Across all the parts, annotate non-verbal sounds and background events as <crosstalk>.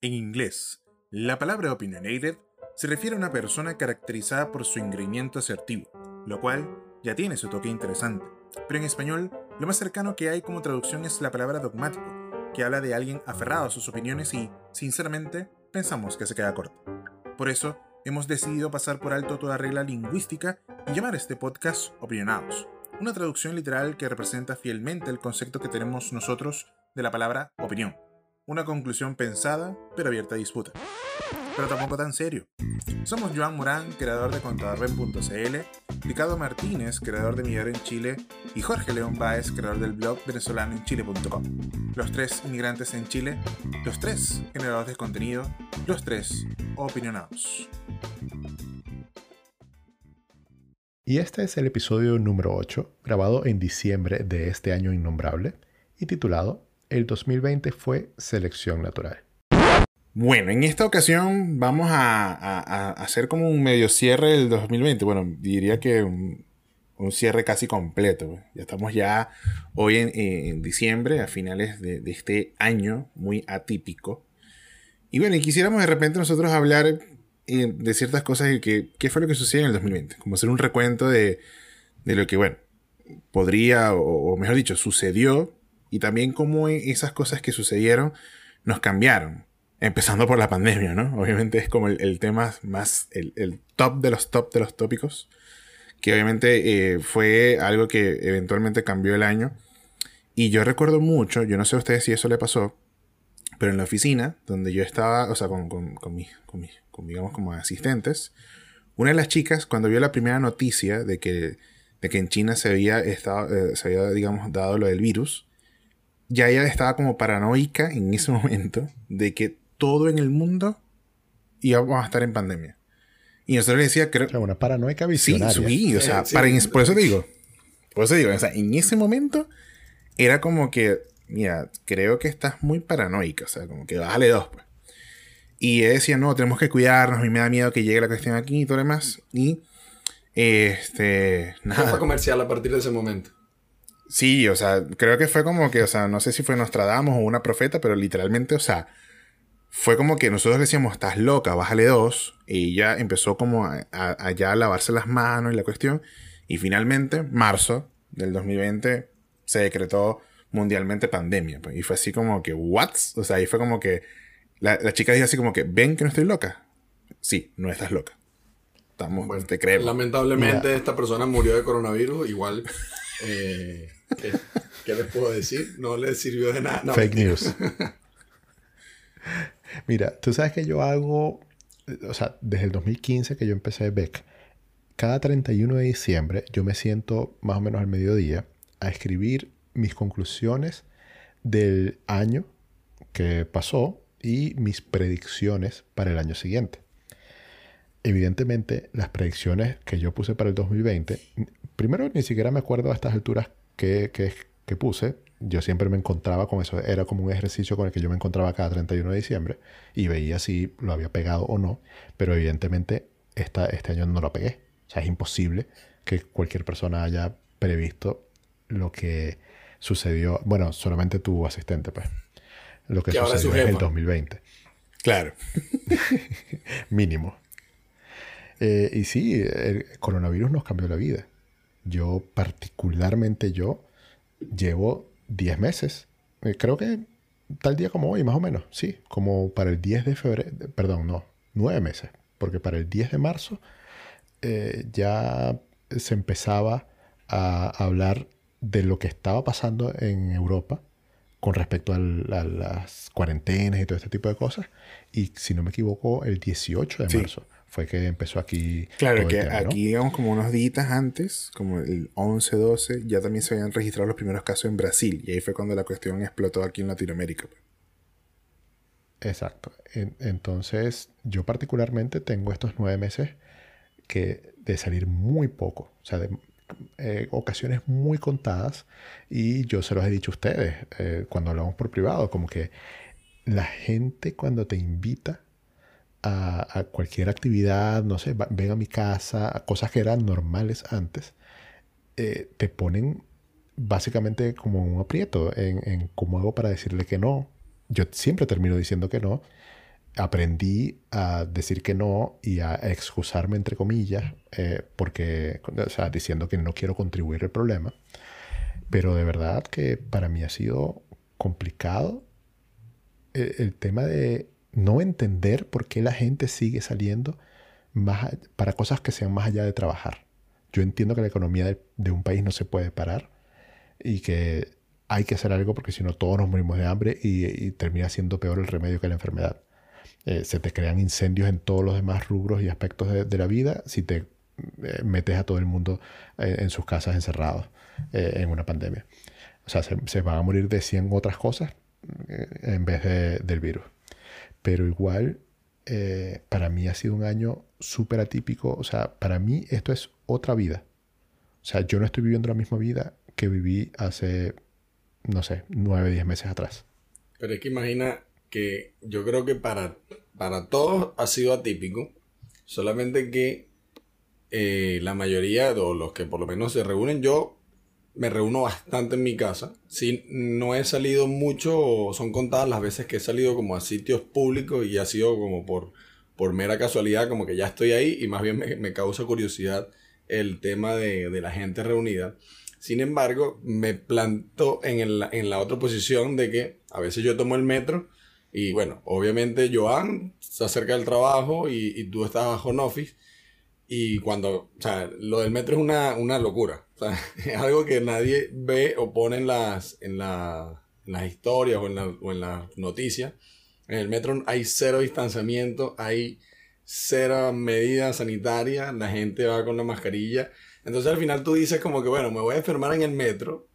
En inglés, la palabra opinionated se refiere a una persona caracterizada por su engreimiento asertivo, lo cual ya tiene su toque interesante. Pero en español, lo más cercano que hay como traducción es la palabra dogmático, que habla de alguien aferrado a sus opiniones y, sinceramente, pensamos que se queda corto. Por eso, hemos decidido pasar por alto toda regla lingüística y llamar este podcast Opinionados, una traducción literal que representa fielmente el concepto que tenemos nosotros de la palabra opinión. Una conclusión pensada, pero abierta a disputa. Pero tampoco tan serio. Somos Joan Morán, creador de contadorben.cl, Ricardo Martínez, creador de Millar en Chile, y Jorge León Báez, creador del blog venezolanoenchile.com. Los tres inmigrantes en Chile, los tres generadores de contenido, los tres opinionados. Y este es el episodio número 8, grabado en diciembre de este año innombrable y titulado el 2020 fue selección natural. Bueno, en esta ocasión vamos a, hacer como un medio cierre del 2020. Bueno, diría que un, cierre casi completo. Ya estamos ya hoy en, diciembre, a finales de, este año muy atípico. Y bueno, y quisiéramos de repente nosotros hablar eh, de ciertas cosas y que, qué fue lo que sucedió en el 2020. Como hacer un recuento de, lo que, bueno, podría, o mejor dicho, sucedió y también cómo e-, esas cosas que sucedieron nos cambiaron. Empezando por la pandemia, ¿no? Obviamente es como el, tema más, el, top de los top de los tópicos, que obviamente eh, fue algo que eventualmente cambió el año. Y yo recuerdo mucho, yo no sé a ustedes si eso le pasó, pero en la oficina donde yo estaba, o sea, con, con, con, mis, con, mis, digamos, como asistentes, una de las chicas, cuando vio la primera noticia de que, de que en China se había, estado, eh, se había, digamos, dado lo del virus, ya ella estaba como paranoica en ese <laughs> momento de que todo en el mundo íbamos a estar en pandemia. Y nosotros le decía, creo... una paranoica visionaria. Sí, sí, o sea, Para, por eso digo, por eso digo, o sea, en ese momento era como que, mira, creo que estás muy paranoica, o sea, como que bájale dos, pues. Y ella decía, no, tenemos que cuidarnos, y me da miedo que llegue la cuestión aquí y todo lo demás. Y, este, nada. fue comercial a partir de ese momento. Sí, o sea, creo que fue como que, o sea, no sé si fue Nostradamus o una profeta, pero literalmente, o sea, fue como que nosotros decíamos, estás loca, bájale dos, y ya empezó como a, a, ya lavarse las manos y la cuestión, y finalmente, marzo del 2020, se decretó mundialmente pandemia, pues, y fue así como que, ¿what? O sea, ahí fue como que, la, la chica dijo así como que, ¿ven que no estoy loca? Sí, no estás loca. Estamos, bueno, te creemos. Lamentablemente esta persona murió de coronavirus, igual... <laughs> Eh, ¿Qué, les puedo decir? No les sirvió de nada. Fake news. Mira, tú sabes que yo hago, o sea, desde el 2015 que yo empecé Beck, cada 31 de diciembre yo me siento más o menos al mediodía a escribir mis conclusiones del año que pasó y mis predicciones para el año siguiente. Evidentemente, las predicciones que yo puse para el 2020, primero ni siquiera me acuerdo a estas alturas que, que, puse, yo siempre me encontraba con eso. Era como un ejercicio con el que yo me encontraba cada 31 de diciembre y veía si lo había pegado o no. Pero evidentemente esta, este año no lo pegué. O sea, es imposible que cualquier persona haya previsto lo que sucedió. Bueno, solamente tu asistente, pues. Lo que, sucedió en el 2020. Claro. <laughs> Mínimo. Eh, y sí, el coronavirus nos cambió la vida. Yo, particularmente yo, llevo 10 meses. Eh, creo que tal día como hoy, más o menos. Sí, como para el 10 de febrero. Perdón, no, 9 meses. Porque para el 10 de marzo eh, ya se empezaba a hablar de lo que estaba pasando en Europa con respecto a, las cuarentenas y todo este tipo de cosas. Y si no me equivoco, el 18 de marzo fue que empezó aquí. Claro, que aquí, digamos, como unos días antes, como el 11, 12, ya también se habían registrado los primeros casos en Brasil. Y ahí fue cuando la cuestión explotó aquí en Latinoamérica. Pues. Exacto. entonces, yo particularmente tengo estos nueve meses que de salir muy poco. O sea, de eh, ocasiones muy contadas. Y yo se los he dicho a ustedes eh, cuando hablamos por privado, como que la gente cuando te invita a, cualquier actividad, no sé, ven a mi casa, cosas que eran normales antes, eh, te ponen básicamente como un aprieto en, cómo hago para decirle que no. Yo siempre termino diciendo que no. aprendí a decir que no y a excusarme entre comillas, eh, porque, o sea, diciendo que no quiero contribuir al problema. Pero de verdad que para mí ha sido complicado el, el tema de no entender por qué la gente sigue saliendo para cosas que sean más allá de trabajar. Yo entiendo que la economía de, un país no se puede parar y que hay que hacer algo porque si no todos nos morimos de hambre y, termina siendo peor el remedio que la enfermedad. Eh, se te crean incendios en todos los demás rubros y aspectos de, la vida si te eh, metes a todo el mundo eh, en sus casas encerrados en una pandemia. O sea, se, van a morir de 100 otras cosas en vez del virus. Pero igual, para mí ha sido un año súper atípico. O sea, para mí esto es otra vida. O sea, yo no estoy viviendo la misma vida que viví hace, no sé, nueve, diez meses atrás. Pero es que imagina que yo creo que para, para todos ha sido atípico, solamente que eh, la mayoría, o los que por lo menos se reúnen, yo me reúno bastante en mi casa. Si no he salido mucho, son contadas las veces que he salido como a sitios públicos y ha sido como por, por mera casualidad, como que ya estoy ahí y más bien me, causa curiosidad el tema de, la gente reunida. Sin embargo, me planto en, en la otra posición de que a veces yo tomo el metro y bueno, obviamente Joan se acerca del trabajo y, tú estás home office. Y cuando, o sea, lo del metro es una, una locura. O sea, <laughs> es algo que nadie ve o pone en las, en, la, las historias o en, la, en las noticias. En el metro hay cero distanciamiento, hay cero medidas sanitarias, la gente va con la mascarilla. Entonces al final tú dices como que, bueno, me voy a enfermar en el metro,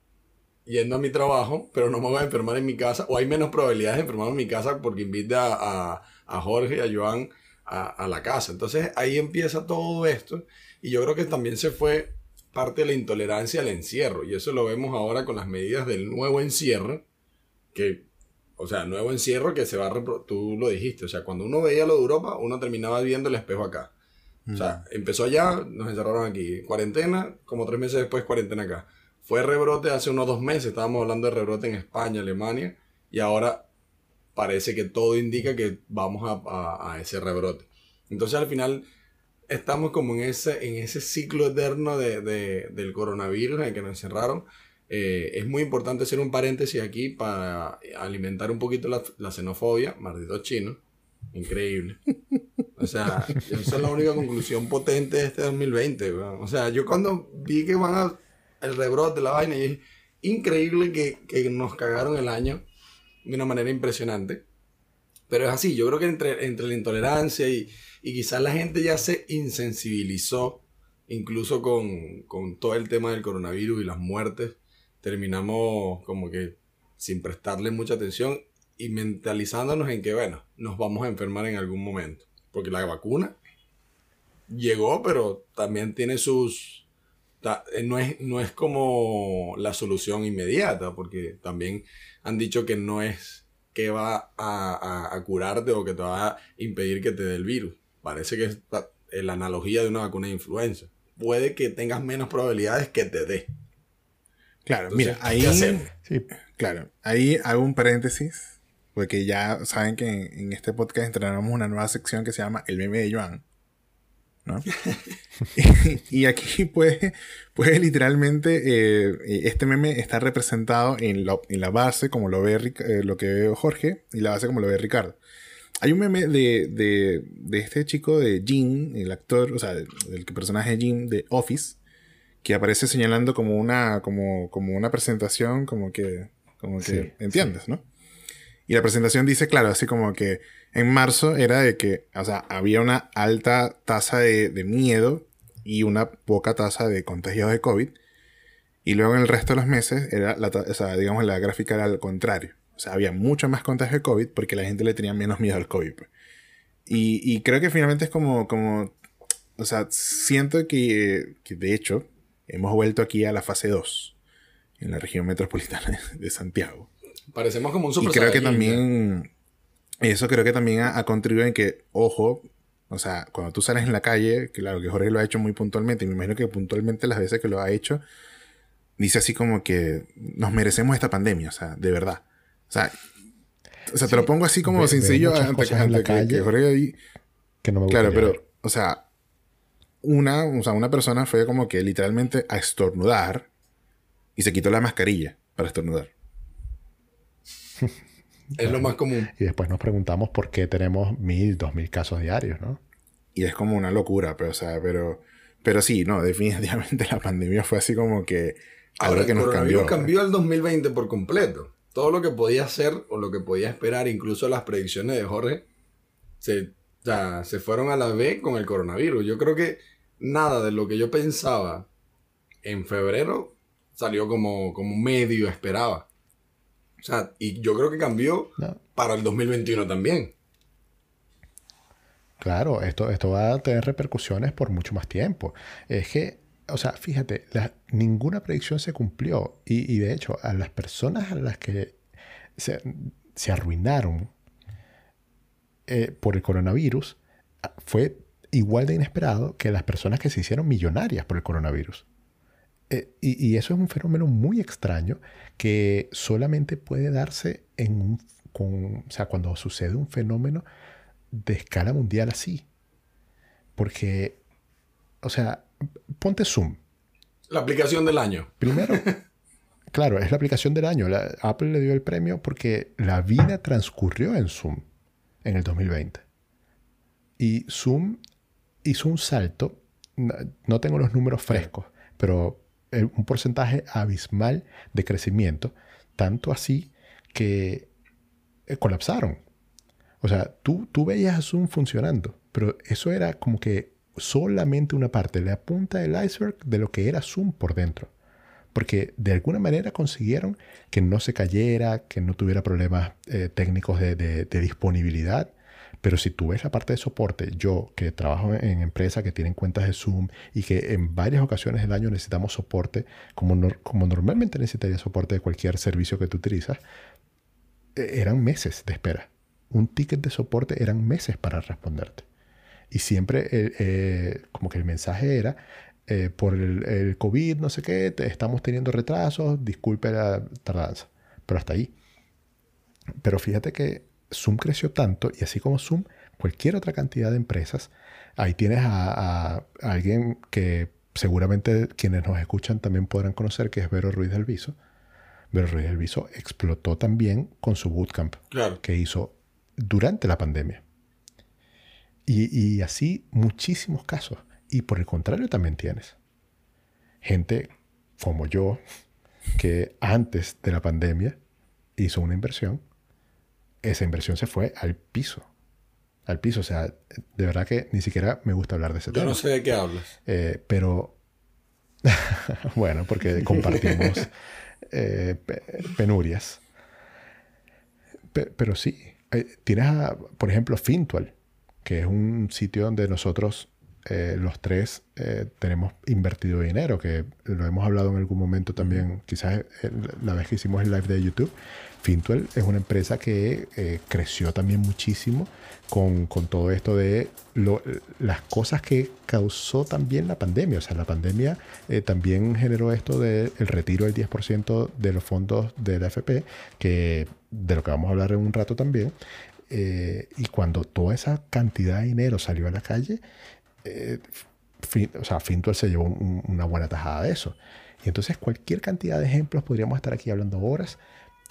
yendo a mi trabajo, pero no me voy a enfermar en mi casa, o hay menos probabilidades de enfermar en mi casa porque invita a, a, Jorge a Joan a, a, la casa. Entonces ahí empieza todo esto, y yo creo que también se fue parte de la intolerancia al encierro, y eso lo vemos ahora con las medidas del nuevo encierro, que o sea, nuevo encierro que se va a tú lo dijiste, o sea, cuando uno veía lo de Europa, uno terminaba viendo el espejo acá. O sea, empezó allá, nos encerraron aquí, cuarentena, como tres meses después cuarentena acá. Fue rebrote hace unos dos meses, estábamos hablando de rebrote en España, Alemania, y ahora parece que todo indica que vamos a, a, ese rebrote. Entonces al final estamos como en ese, en ese ciclo eterno de, de, del coronavirus en el que nos encerraron eh, es muy importante hacer un paréntesis aquí para alimentar un poquito la, xenofobia, malditos chinos. Increíble. O sea, <laughs> esa es la única conclusión potente de este 2020. O sea, yo cuando vi que van a el rebrote la vaina, y es increíble que, nos cagaron el año de una manera impresionante. Pero es así, yo creo que entre, entre la intolerancia y, y quizás la gente ya se insensibilizó, incluso con, con todo el tema del coronavirus y las muertes terminamos como que sin prestarle mucha atención y mentalizándonos en que, bueno, nos vamos a enfermar en algún momento. Porque la vacuna llegó, pero también tiene sus... Eh, no es, no es como la solución inmediata, porque también han dicho que no es que va a, a, curarte o que te va a impedir que te dé el virus. Parece que es la, la analogía de una vacuna de influenza. Puede que tengas menos probabilidades que te dé. Claro, mira, ahí. Claro, ahí hago un paréntesis, porque ya saben que en, este podcast entrenamos una nueva sección que se llama El meme de Joan. ¿No? <laughs> y, aquí puede, puede literalmente, eh, este meme está representado en, en la base como lo ve eh, lo que ve Jorge y la base como lo ve Ricardo. Hay un meme de, de, de este chico de Jim, el actor, o sea, del personaje Jim de Office, que aparece señalando como una, como, como una presentación, como que, como que, ¿entiendes, no? Y la presentación dice, claro, así como que en marzo era de que, o sea, había una alta tasa de, miedo y una poca tasa de contagios de COVID. Y luego en el resto de los meses, era la, o sea, digamos, la gráfica era al contrario. O sea, había mucho más contagios de COVID porque la gente le tenía menos miedo al COVID. Pues. Y, y, creo que finalmente es como, como, o sea, siento que, que de hecho, hemos vuelto aquí a la fase 2 en la región metropolitana <laughs> de Santiago. Parecemos como un super Y creo que también, eso creo que también ha, contribuido en que, ojo, o sea, cuando tú sales en la calle, claro que Jorge lo ha hecho muy puntualmente, y me imagino que puntualmente las veces que lo ha hecho, dice así como que nos merecemos esta pandemia, o sea, de verdad. O sea, o sea, te lo pongo así como sencillo antes, que, que, ahí. Que no me Claro, pero, o sea, una, o sea, una persona fue como que literalmente a estornudar y se quitó la mascarilla para estornudar. <laughs> es lo más común. Y después nos preguntamos por qué tenemos mil, dos mil casos diarios, ¿no? Y es como una locura, pero, o sea, pero, pero sí, no, definitivamente <laughs> la pandemia fue así como que ahora que nos cambió. cambió el 2020 por completo. Todo lo que podía hacer o lo que podía esperar, incluso las predicciones de Jorge, se, se fueron a la vez con el coronavirus. Yo creo que nada de lo que yo pensaba en febrero salió como, como medio esperaba. O sea, y yo creo que cambió para el 2021 también. Claro, esto, esto va a tener repercusiones por mucho más tiempo. Es que, o sea, fíjate, ninguna predicción se cumplió. Y, de hecho, a las personas a las que se, arruinaron eh, por el coronavirus, fue igual de inesperado que las personas que se hicieron millonarias por el coronavirus. Eh, y, eso es un fenómeno muy extraño que solamente puede darse en un, con, o sea, cuando sucede un fenómeno de escala mundial así. Porque, o sea, ponte Zoom. La aplicación del año. Primero, <laughs> claro, es la aplicación del año. Apple le dio el premio porque la vida transcurrió en Zoom en el 2020. Y Zoom hizo un salto, no, tengo los números frescos, pero un porcentaje abismal de crecimiento, tanto así que eh, colapsaron. O sea, tú, tú veías a Zoom funcionando, pero eso era como que solamente una parte, la punta del iceberg de lo que era Zoom por dentro. Porque de alguna manera consiguieron que no se cayera, que no tuviera problemas eh, técnicos de disponibilidad pero si tú ves la parte de soporte, yo que trabajo en empresas que tienen cuentas de Zoom y que en varias ocasiones del año necesitamos soporte, como, como normalmente necesitaría soporte de cualquier servicio que tú utilizas, e, eran meses de espera. Un ticket de soporte eran meses para responderte. Y siempre eh, eh, como que el mensaje era, eh, por el, COVID, no sé qué, estamos teniendo retrasos, disculpe la tardanza. Pero hasta ahí. Pero fíjate que Zoom creció tanto y así como Zoom, cualquier otra cantidad de empresas, ahí tienes a, alguien que seguramente quienes nos escuchan también podrán conocer, que es Vero Ruiz del Viso. Vero Ruiz del Viso explotó también con su bootcamp que hizo durante la pandemia. Y, y así muchísimos casos. Y por el contrario también tienes gente como yo, que antes de la pandemia hizo una inversión esa inversión se fue al piso. Al piso. O sea, de verdad que ni siquiera me gusta hablar de ese tema. Yo no sé de qué hablas. Eh, pero. <laughs> bueno, porque compartimos <laughs> eh, penurias. pero sí. Eh, tienes, por ejemplo, Fintual, que es un sitio donde nosotros los tres tenemos invertido dinero, que lo hemos hablado en algún momento también, quizás la vez que hicimos el live de YouTube, Fintuel es una empresa que eh, creció también muchísimo con, todo esto de las cosas que causó también la pandemia. O sea, la pandemia eh, también generó esto del retiro del 10% de los fondos de la FP, que, de lo que vamos a hablar en un rato también. Eh, y cuando toda esa cantidad de dinero salió a la calle, o sea, Fintuel se llevó una buena tajada de eso. Y entonces cualquier cantidad de ejemplos, podríamos estar aquí hablando horas,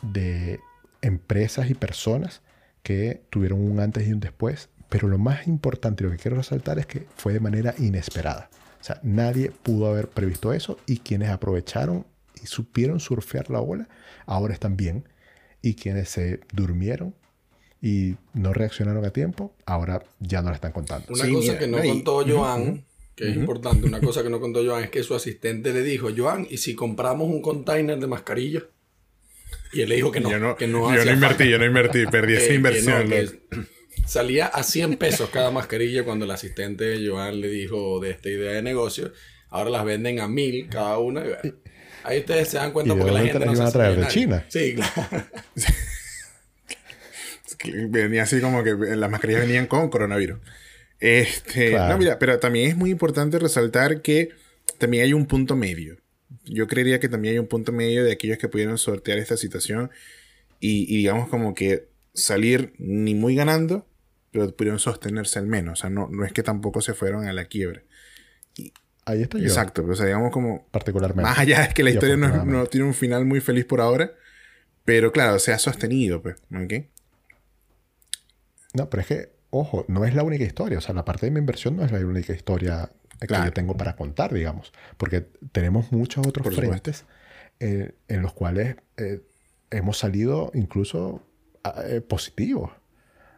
de empresas y personas que tuvieron un antes y un después, pero lo más importante, lo que quiero resaltar es que fue de manera inesperada. O sea, nadie pudo haber previsto eso y quienes aprovecharon y supieron surfear la ola, ahora están bien. Y quienes se durmieron y no reaccionaron a tiempo, ahora ya no la están contando. Una cosa que no contó Joan, que es importante, una cosa que no contó Joan es que su asistente le dijo, Joan, ¿y si compramos un container de mascarilla? Y él le dijo que no. Yo no, que no, yo no invertí, yo no invertí, perdí esa inversión. salía a 100 pesos cada mascarilla cuando el asistente de Joan le dijo de esta idea de negocio. Ahora las venden a mil cada una. Ahí ustedes se dan cuenta porque la gente no se a traer de China. Sí, claro. <laughs> Venía así como que las mascarillas venían con coronavirus. Este, no, mira, pero también es muy importante resaltar que también hay un punto medio yo creería que también hay un punto medio de aquellos que pudieron sortear esta situación y, digamos como que salir ni muy ganando, pero pudieron sostenerse al menos. O sea, no, no es que tampoco se fueron a la quiebra. Ahí estoy yo. Exacto, pero, o sea, digamos como... Particularmente. Más allá es que la Y historia no, no tiene un final muy feliz por ahora, pero claro, se ha sostenido, pues, ¿ok? No, pero es que, ojo, no es la única historia. O sea, la parte de mi inversión no es la única historia que Claro. yo tengo para contar, digamos. Porque tenemos muchos otros Por frentes eh, en los cuales eh, hemos salido incluso ah, eh, positivos.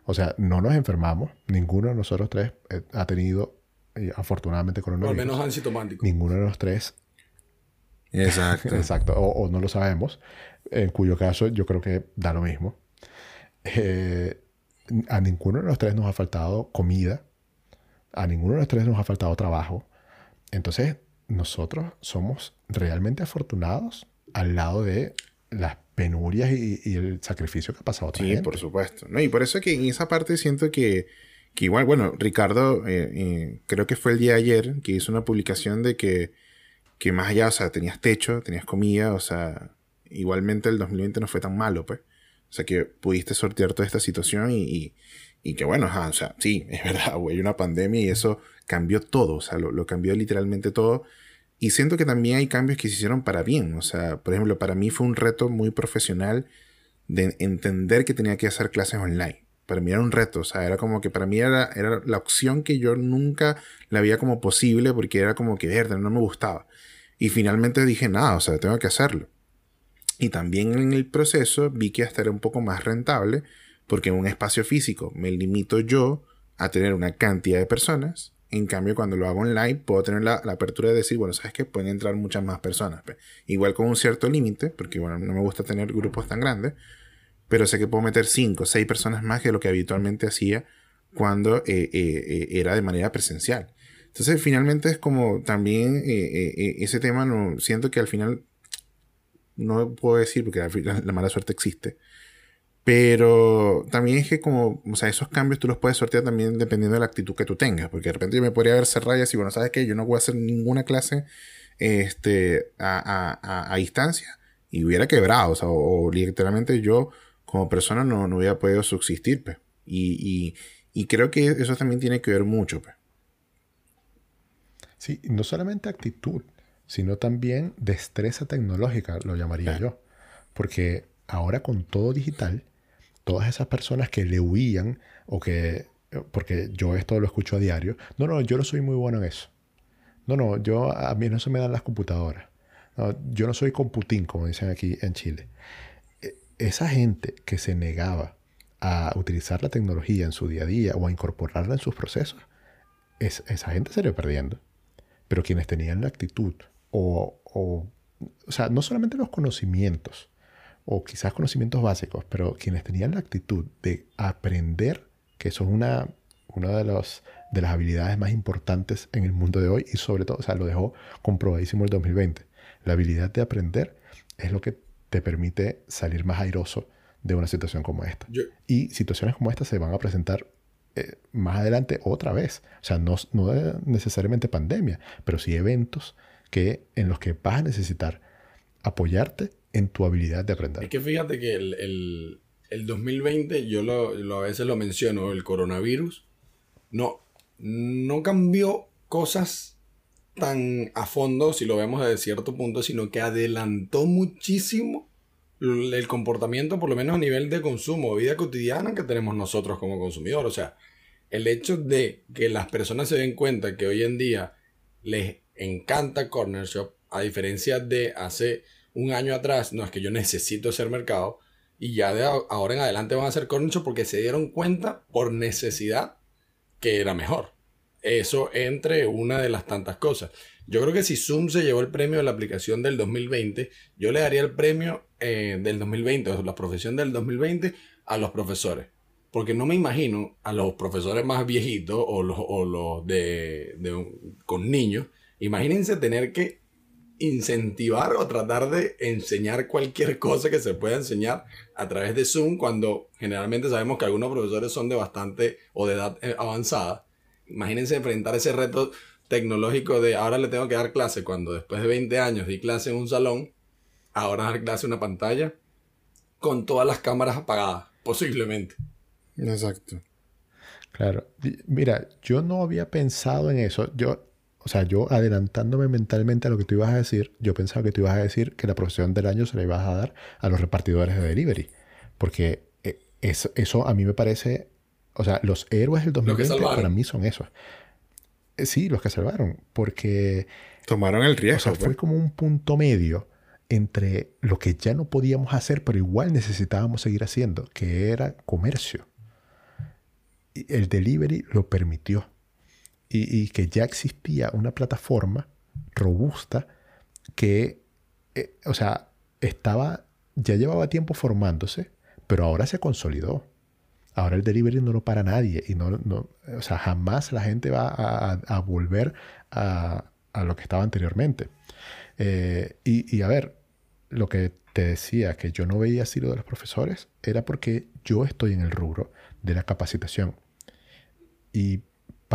O sea, no nos enfermamos. Ninguno de nosotros tres eh, ha tenido, eh, afortunadamente, Por lo coronavirus. menos asintomático. Ninguno de los tres Exacto. <laughs> Exacto, o, o no lo sabemos, en cuyo caso yo creo que da lo mismo. Eh, a ninguno de los tres nos ha faltado comida, a ninguno de los tres nos ha faltado trabajo. Entonces, nosotros somos realmente afortunados al lado de las penurias y, y el sacrificio que ha pasado otra Sí, gente. por supuesto. No, y por eso que en esa parte siento que, que igual, bueno, Ricardo, eh, eh, creo que fue el día de ayer que hizo una publicación de que, que más allá, o sea, tenías techo, tenías comida, o sea, igualmente el 2020 no fue tan malo, pues. O sea, que pudiste sortear toda esta situación y, y, y que bueno, ajá, o sea, sí, <laughs> es verdad, güey, una pandemia y eso cambió todo, o sea, lo, lo cambió literalmente todo. Y siento que también hay cambios que se hicieron para bien, o sea, por ejemplo, para mí fue un reto muy profesional de entender que tenía que hacer clases online. Para mí era un reto, o sea, era como que para mí era, era la opción que yo nunca la veía como posible porque era como que, verde, no me gustaba. Y finalmente dije, nada, o sea, tengo que hacerlo. Y también en el proceso vi que hasta era un poco más rentable porque en un espacio físico me limito yo a tener una cantidad de personas. En cambio, cuando lo hago online, puedo tener la, apertura de decir, bueno, sabes que pueden entrar muchas más personas. pe. Igual con un cierto límite, porque bueno, no me gusta tener grupos tan grandes, pero sé que puedo meter 5 o 6 personas más que lo que habitualmente hacía cuando eh, eh, eh, era de manera presencial. Entonces, finalmente es como también ese tema, no, siento que al final, no puedo decir porque la mala suerte existe, pero también es que como, o sea, esos cambios tú los puedes sortear también dependiendo de la actitud que tú tengas, porque de repente yo me podría haber cerrado y decir, bueno, ¿sabes qué? Yo no voy a hacer ninguna clase este, a, a- a- a distancia y hubiera quebrado, o sea, o, o literalmente yo como persona no, no hubiera podido subsistir, pues. Y, y, y creo que eso también tiene que ver mucho, pues. Sí, no solamente actitud, sino también destreza tecnológica, lo llamaría yo. Porque ahora con todo digital, todas esas personas que le huían o que, porque yo esto lo escucho a diario, no, no, yo no soy muy bueno en eso. No, no, yo a mí no se me dan las computadoras. Yo no soy computín, como dicen aquí en Chile. E- Esa gente que se negaba a utilizar la tecnología en su día a día o a incorporarla en sus procesos, es- esa gente se le perdiendo. Pero quienes tenían la actitud o, o, o sea, no solamente los conocimientos, o quizás conocimientos básicos, pero quienes tenían la actitud de aprender, que eso es una, una de, los, de las habilidades más importantes en el mundo de hoy y sobre todo, o sea, lo dejó comprobadísimo el 2020. La habilidad de aprender es lo que te permite salir más airoso de una situación como esta. Yo- Y situaciones como esta se van a presentar eh, más adelante otra vez. O sea, no, no necesariamente pandemia, pero sí eventos que, en los que vas a necesitar apoyarte en tu habilidad de aprender. Es que fíjate que el, el- el 2020, yo lo, lo- a veces lo menciono, el coronavirus, no, no cambió cosas tan a fondo, si lo vemos desde cierto punto, sino que adelantó muchísimo el comportamiento, por lo menos a nivel de consumo, vida cotidiana que tenemos nosotros como consumidores. O sea, el hecho de que las personas se den cuenta que hoy en día les encanta Corner Shop, a diferencia de hace un año atrás, no es que yo necesito hacer mercado, y ya de ahora en adelante van a hacer Corner Shop porque se dieron cuenta por necesidad que era mejor. Eso entre una de las tantas cosas. Yo creo que si Zoom se llevó el premio de la aplicación del 2020, yo le daría el premio eh, del 2020, o la profesión del 2020, a los profesores. Porque no me imagino a los profesores más viejitos o los, o los de, de con niños. Imagínense tener que incentivar o tratar de enseñar cualquier cosa que se pueda enseñar a través de Zoom cuando generalmente sabemos que algunos profesores son de bastante o de edad eh, avanzada. Imagínense enfrentar ese reto tecnológico de ahora le tengo que dar clase cuando después de 20 años di clase en un salón, ahora dar clase en una pantalla con todas las cámaras apagadas. posiblemente. Exacto. Claro. Mira, yo no había pensado en eso. Yo, o sea, yo adelantándome mentalmente a lo que tú ibas a decir, yo pensaba que tú ibas a decir que la profesión del año se la ibas a dar a los repartidores de delivery. Porque eh, eso, eso a mí me parece, o sea, los héroes del 2020 para mí son esos. Eh, sí, los que salvaron, porque... Tomaron el riesgo. O sea, fue pues. como un punto medio entre lo que ya no podíamos hacer, pero igual necesitábamos seguir haciendo, que era comercio. Y el delivery lo permitió. Y, que ya existía una plataforma robusta que, eh, o sea, estaba, ya llevaba tiempo formándose, pero ahora se consolidó. Ahora el delivery no lo para nadie y no, no o sea, jamás la gente va a, volver a, lo que estaba anteriormente. Eh, y, a ver, lo que te decía que yo no veía así lo de los profesores era porque yo estoy en el rubro de la capacitación. Y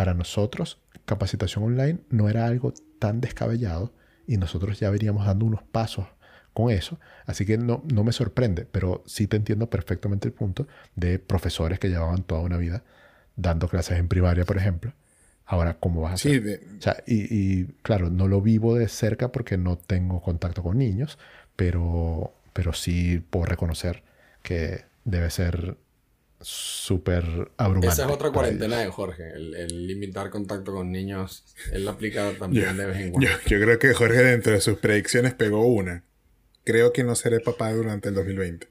para nosotros, capacitación online no era algo tan descabellado y nosotros ya veníamos dando unos pasos con eso. Así que no, no me sorprende, pero sí te entiendo perfectamente el punto de profesores que llevaban toda una vida dando clases en primaria, por ejemplo. Ahora, ¿cómo vas a hacer? y, y, claro, no lo vivo de cerca porque no tengo contacto con niños, pero, pero sí puedo reconocer que debe ser súper abrumante. Esa es otra cuarentena de Jorge, el, limitar contacto con niños. Él lo aplica <laughs> también de vez en cuando. Yo, yo, creo que Jorge dentro de sus predicciones pegó una creo que no seré papá durante el 2020.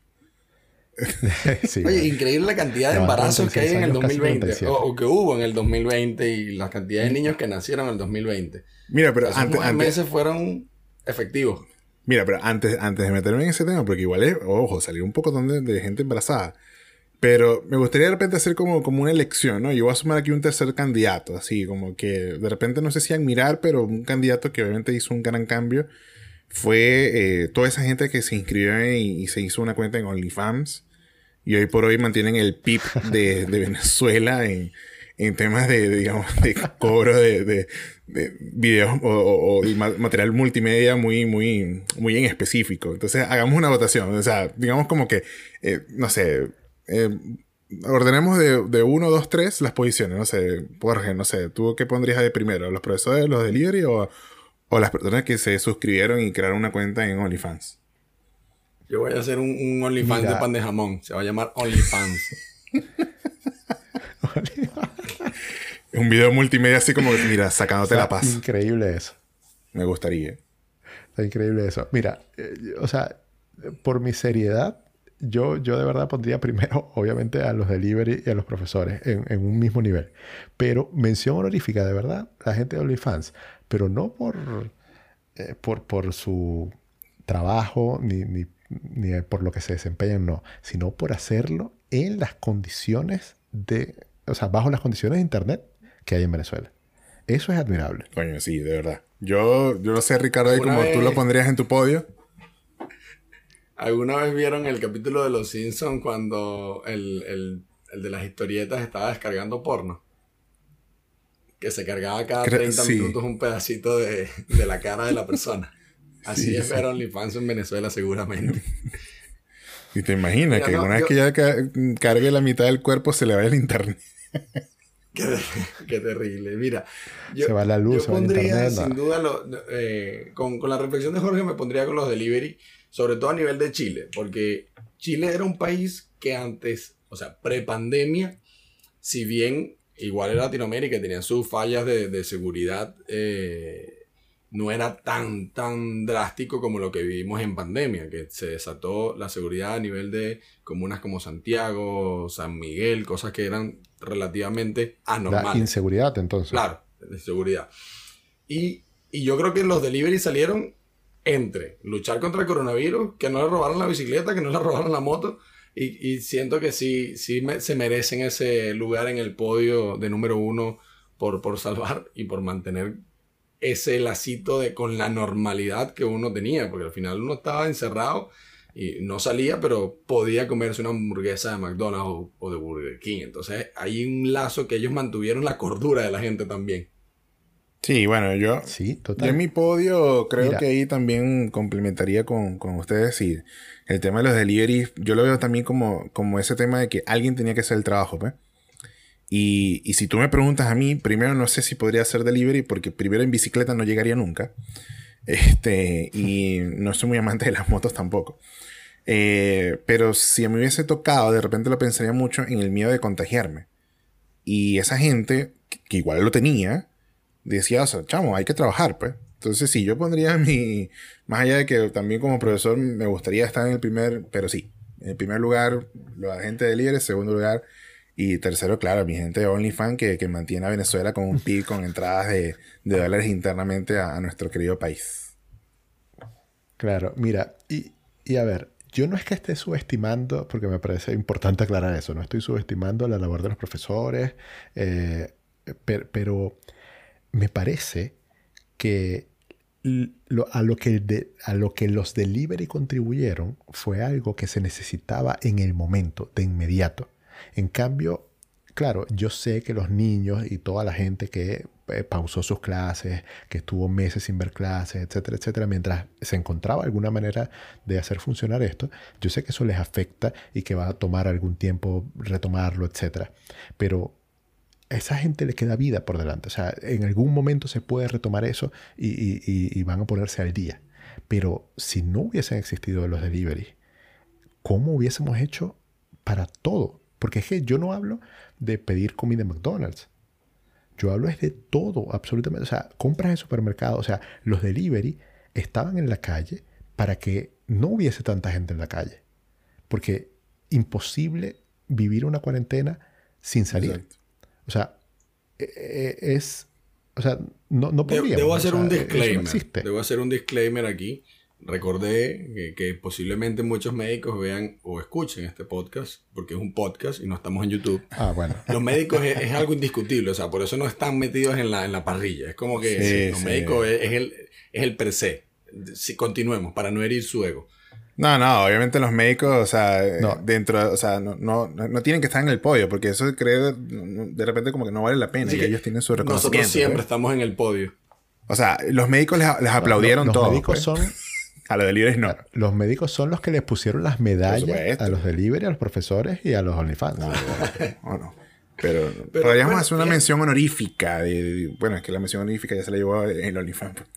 <laughs> Oye, increíble la cantidad de embarazos que hay en el 2020, o, que hubo en el 2020 y la cantidad de niños que nacieron en el 2020. Mira, pero antes, meses fueron efectivos. Mira, pero antes, antes de meterme en ese tema, porque igual es, ojo, salió un poco de, de gente embarazada. Pero me gustaría de repente hacer como, como una elección, ¿no? Yo voy a sumar aquí un tercer candidato, así como que de repente no sé si admirar, pero un candidato que obviamente hizo un gran cambio fue eh, toda esa gente que se inscribió y, se hizo una cuenta en OnlyFans y hoy por hoy mantienen el PIB de, Venezuela en, temas de, digamos, de cobro de, videos o, material multimedia muy, muy, muy en específico. Entonces, hagamos una votación. O sea, digamos como que, eh, no sé, eh, ordenemos de, de 1, 2, 3 las posiciones. No sé, Jorge, no sé, ¿tú qué pondrías de primero? ¿Los profesores, los delivery o, o las personas que se suscribieron y crearon una cuenta en OnlyFans. Yo voy a hacer un, OnlyFans de pan de jamón. Se va a llamar OnlyFans. <laughs> un video multimedia así como, mira, sacándote la paz. Increíble eso. Me gustaría. Está increíble eso. Mira, eh, o sea, por mi seriedad, yo, yo de verdad pondría <laughs> primero, obviamente, a los delivery y a los profesores en, en, un mismo nivel. Pero mención honorífica, de verdad, la gente de OnlyFans pero no por, eh, por, por, su trabajo ni, ni, ni, por lo que se desempeñan, no, sino por hacerlo en las condiciones de, o sea, bajo las condiciones de Internet que hay en Venezuela. Eso es admirable. Coño, sí, de verdad. Yo, yo no sé, Ricardo, ahí como tú lo pondrías en tu podio. ¿Alguna vez vieron el capítulo de Los Simpsons cuando el, el de las historietas estaba descargando porno? que se cargaba cada 30 minutos un pedacito de, la cara de la persona. <laughs> Así es ver OnlyFans en Venezuela seguramente. <laughs> Y te imaginas que una vez que ya cargue la mitad del cuerpo se le va el internet. <laughs> Qué, terrible. Mira, yo, se va la luz, yo pondría sin duda, eh, con, con, la reflexión de Jorge, me pondría con los delivery, sobre todo a nivel de Chile, porque Chile era un país que antes, o sea, pre-pandemia, si bien igual en Latinoamérica tenían sus fallas de, seguridad, eh, no era tan, tan drástico como lo que vivimos en pandemia, que se desató la seguridad a nivel de comunas como Santiago, San Miguel, cosas que eran relativamente anormales. La inseguridad entonces. Claro, de seguridad. Y, y yo creo que los delivery salieron entre luchar contra el coronavirus, que no le robaron la bicicleta, que no le robaron la moto, y, siento que sí, sí se merecen ese lugar en el podio de número uno por, por salvar y por mantener ese lacito de, con la normalidad que uno tenía, porque al final uno estaba encerrado y no salía, pero podía comerse una hamburguesa de McDonald's o, de Burger King. Entonces hay un lazo que ellos mantuvieron la cordura de la gente también. Sí, bueno, yo, Sí, yo total. en mi podio creo Mira. que ahí también complementaría con, con ustedes y el tema de los deliveries, yo lo veo también como, como ese tema de que alguien tenía que hacer el trabajo, pues. Y, y si tú me preguntas a mí, primero no sé si podría hacer delivery porque primero en bicicleta no llegaría nunca. <laughs> Este, y no soy muy amante de las motos tampoco. Eh, pero si me hubiese tocado, de repente lo pensaría mucho en el miedo de contagiarme. Y esa gente, que igual lo tenía, decía, o sea, chamo, hay que trabajar, pues. Entonces, sí, yo pondría <laughs> mi. Más allá de que también como profesor me gustaría estar en el primer. Pero sí, en el primer lugar, la gente de líderes. Segundo lugar. Y tercero, claro, mi gente de OnlyFans que, que mantiene a Venezuela con un <laughs> PIB con entradas de, de dólares internamente a, a nuestro querido país. Claro, mira, y, y a ver, yo no es que esté subestimando, porque me parece importante aclarar eso, no estoy subestimando la labor de los profesores, eh, per- pero me parece que a, lo que a lo que los delivery contribuyeron fue algo que se necesitaba en el momento, de inmediato. En cambio, claro, yo sé que los niños y toda la gente que eh, pausó sus clases, que estuvo meses sin ver clases, etcétera, etcétera, mientras se encontraba alguna manera de hacer funcionar esto, yo sé que eso les afecta y que va a tomar algún tiempo retomarlo, etcétera. Pero a esa gente le queda vida por delante. O sea, en algún momento se puede retomar eso y, van a ponerse al día. Pero si no hubiesen existido los delivery, ¿cómo hubiésemos hecho para todo? Porque es que yo no hablo de pedir comida en McDonald's. Yo hablo es de todo, absolutamente. O sea, compras en supermercado. O sea, los delivery estaban en la calle para que no hubiese tanta gente en la calle. Porque imposible vivir una cuarentena sin salir. O sea, eh, eh, es... O sea, no, no podríamos. Debo o hacer sea, un no disclaimer. Debo hacer un disclaimer aquí. Recordé que, que posiblemente muchos médicos vean o escuchen este podcast, porque es un podcast y no estamos en YouTube. Ah, bueno. <laughs> Los médicos es, es algo indiscutible, o sea, por eso no están metidos en la, en la parrilla. Es como que Sí, los sí. médicos es, es el, es el per se. Si continuemos, para no herir su ego. No, no, obviamente los médicos, o sea, eh, No. dentro, o sea, no, no, no no tienen que estar en el podio, porque eso creo, de repente como que no vale la pena, y que ellos tienen su reconocimiento. Nosotros siempre pues. estamos en el podio. O sea, los médicos les, les aplaudieron los, todo. médicos pues. son <laughs> A los deliveries no. Los médicos son los que les pusieron las medallas a los delivery, a los profesores y a los OnlyFans. O no. Pero, Pero, podríamos bueno, hacer una fíjate- mención honorífica. De, de- bueno, es que la mención honorífica ya se la llevó el OnlyFans. pues.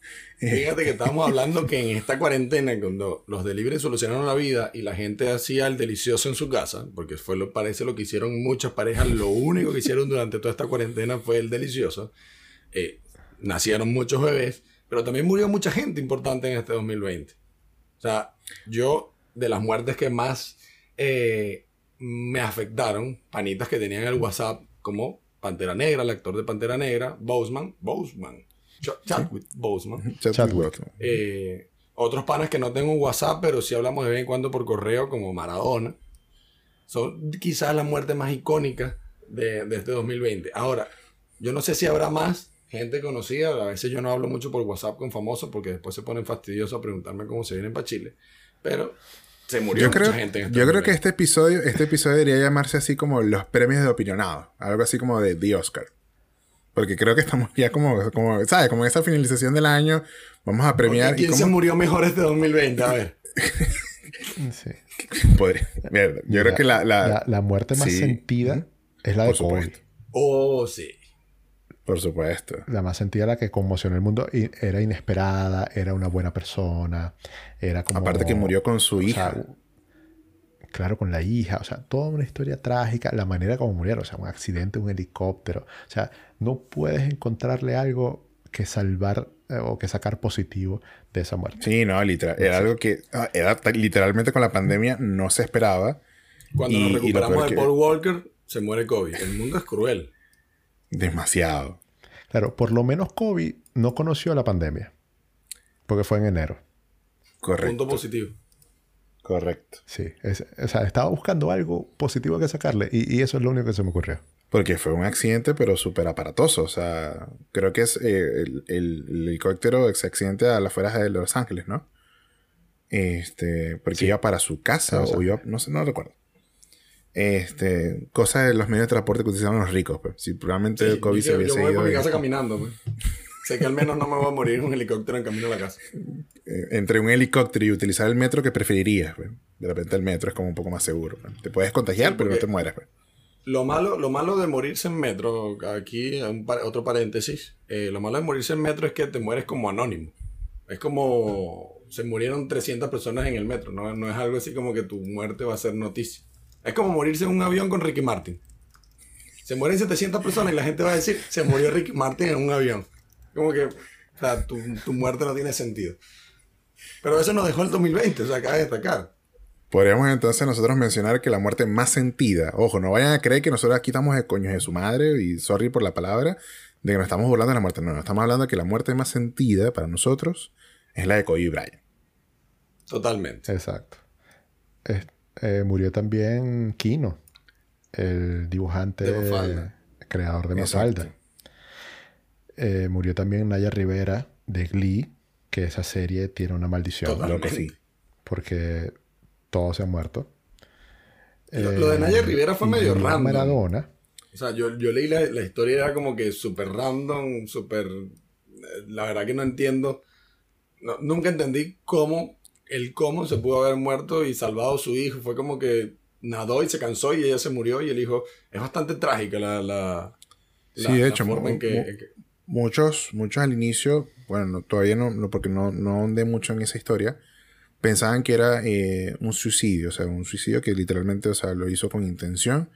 Fíjate que estábamos hablando que en esta <laughs> cuarentena, cuando los delivery solucionaron la vida y la gente hacía el delicioso en su casa, porque fue lo parece lo que hicieron muchas parejas, lo único que hicieron durante toda esta cuarentena fue el delicioso. Eh, nacieron muchos bebés, pero también murió mucha gente importante en este 2020. O sea, yo, de las muertes que más eh, me afectaron, panitas que tenían el WhatsApp, como Pantera Negra, el actor de Pantera Negra, Boseman, Boseman, Ch- Chadwick Boseman. <laughs> Chadwick. Eh, otros panas que no tengo en WhatsApp, pero sí hablamos de vez en cuando por correo, como Maradona. Son quizás las muertes más icónicas de, de este 2020. Ahora, yo no sé si habrá más gente conocida. A veces yo no hablo mucho por WhatsApp con famosos porque después se ponen fastidiosos a preguntarme cómo se vienen para Chile. Pero se murió Yo mucha creo, gente en este yo creo que 2020. este episodio, este episodio debería llamarse así como los premios de opinionado. Algo así como de The Oscar. Porque creo que estamos ya como, como ¿sabes? Como en esa finalización del año, vamos a premiar. ¿Quién y se cómo- murió mejor este 2020? A ver. <laughs> Sí. podría- Mierda, Yo creo que la, la- La, la muerte más sí. sentida es la de Por COVID. supuesto. Oh, sí. Por supuesto. La más sentida, la que conmocionó el mundo, y era inesperada, era una buena persona, era como... Aparte que murió con su sea, hija. claro, con la hija, o sea, toda una historia trágica, la manera como murieron, o sea, un accidente, un helicóptero, o sea, no puedes encontrarle algo que salvar eh, o que sacar positivo de esa muerte. Sí, no, literal. Era algo que ah, era literalmente con la pandemia no se esperaba. Cuando Y- nos recuperamos de que- Paul Walker, se muere Kobe. El mundo es cruel. Demasiado. Claro, por lo menos Kobe no conoció la pandemia, porque fue en enero. Correcto. Punto positivo. Correcto. Sí, es- o sea, estaba buscando algo positivo que sacarle y, y eso es lo único que se me ocurrió. Porque fue un accidente, pero súper aparatoso. O sea, creo que es eh, el, el- el helicóptero ese accidente a las afueras de Los Ángeles, ¿no? Este, porque Sí. iba para su casa o sea. o iba, no sé, no recuerdo. Este, cosa de los medios de transporte que utilizaban los ricos, pues. Si probablemente Sí, COVID yo, se yo hubiese me voy ido. por mi casa caminando. pues. sé que al menos no me voy a morir en un helicóptero en camino a la casa. Eh, entre un helicóptero y utilizar el metro, ¿qué preferirías? pues? De repente el metro es como un poco más seguro. pues. Te puedes contagiar, Sí, pero no te mueres. pues. Lo malo, lo malo de morirse en metro, aquí un par- otro paréntesis, eh, lo malo de morirse en metro es que te mueres como anónimo. Es como se murieron 300 personas en el metro, no, no es algo así como que tu muerte va a ser noticia. Es como morirse en un avión con Ricky Martin. Se mueren 700 personas y la gente va a decir, se murió Ricky Martin en un avión. Como que, o sea, tu, tu muerte no tiene sentido. Pero eso nos dejó el 2020, o sea, acaba de destacar. Podríamos entonces nosotros mencionar que la muerte más sentida, ojo, no vayan a creer que nosotros aquí estamos de coños de su madre y sorry por la palabra, de que nos estamos burlando de la muerte. No, no, estamos hablando de que la muerte más sentida para nosotros es la de Kobe Bryant. Totalmente. Exacto. Es- eh, murió también Kino, el dibujante, De Mafalda. creador de. Mafalda. Eh, murió también Naya Rivera de Glee, que esa serie tiene una maldición. Totalmente. Loco, sí. Porque todos se han muerto. Lo- lo de Naya Rivera fue medio random. Maradona. O sea, yo, yo leí la, la historia, era como que súper random, súper... eh, La verdad que no entiendo. No- nunca entendí cómo, el cómo se pudo haber muerto y salvado a su hijo. Fue como que nadó y se cansó y ella se murió y el hijo... Es bastante trágica la... la Sí, la- de la hecho, forma en mu- que- mu- en que- Muchos, muchos al inicio, bueno, no- todavía no, no, porque no, no ahondé mucho en esa historia, pensaban que era eh, un suicidio, o sea, un suicidio que literalmente, o sea, lo hizo con intención.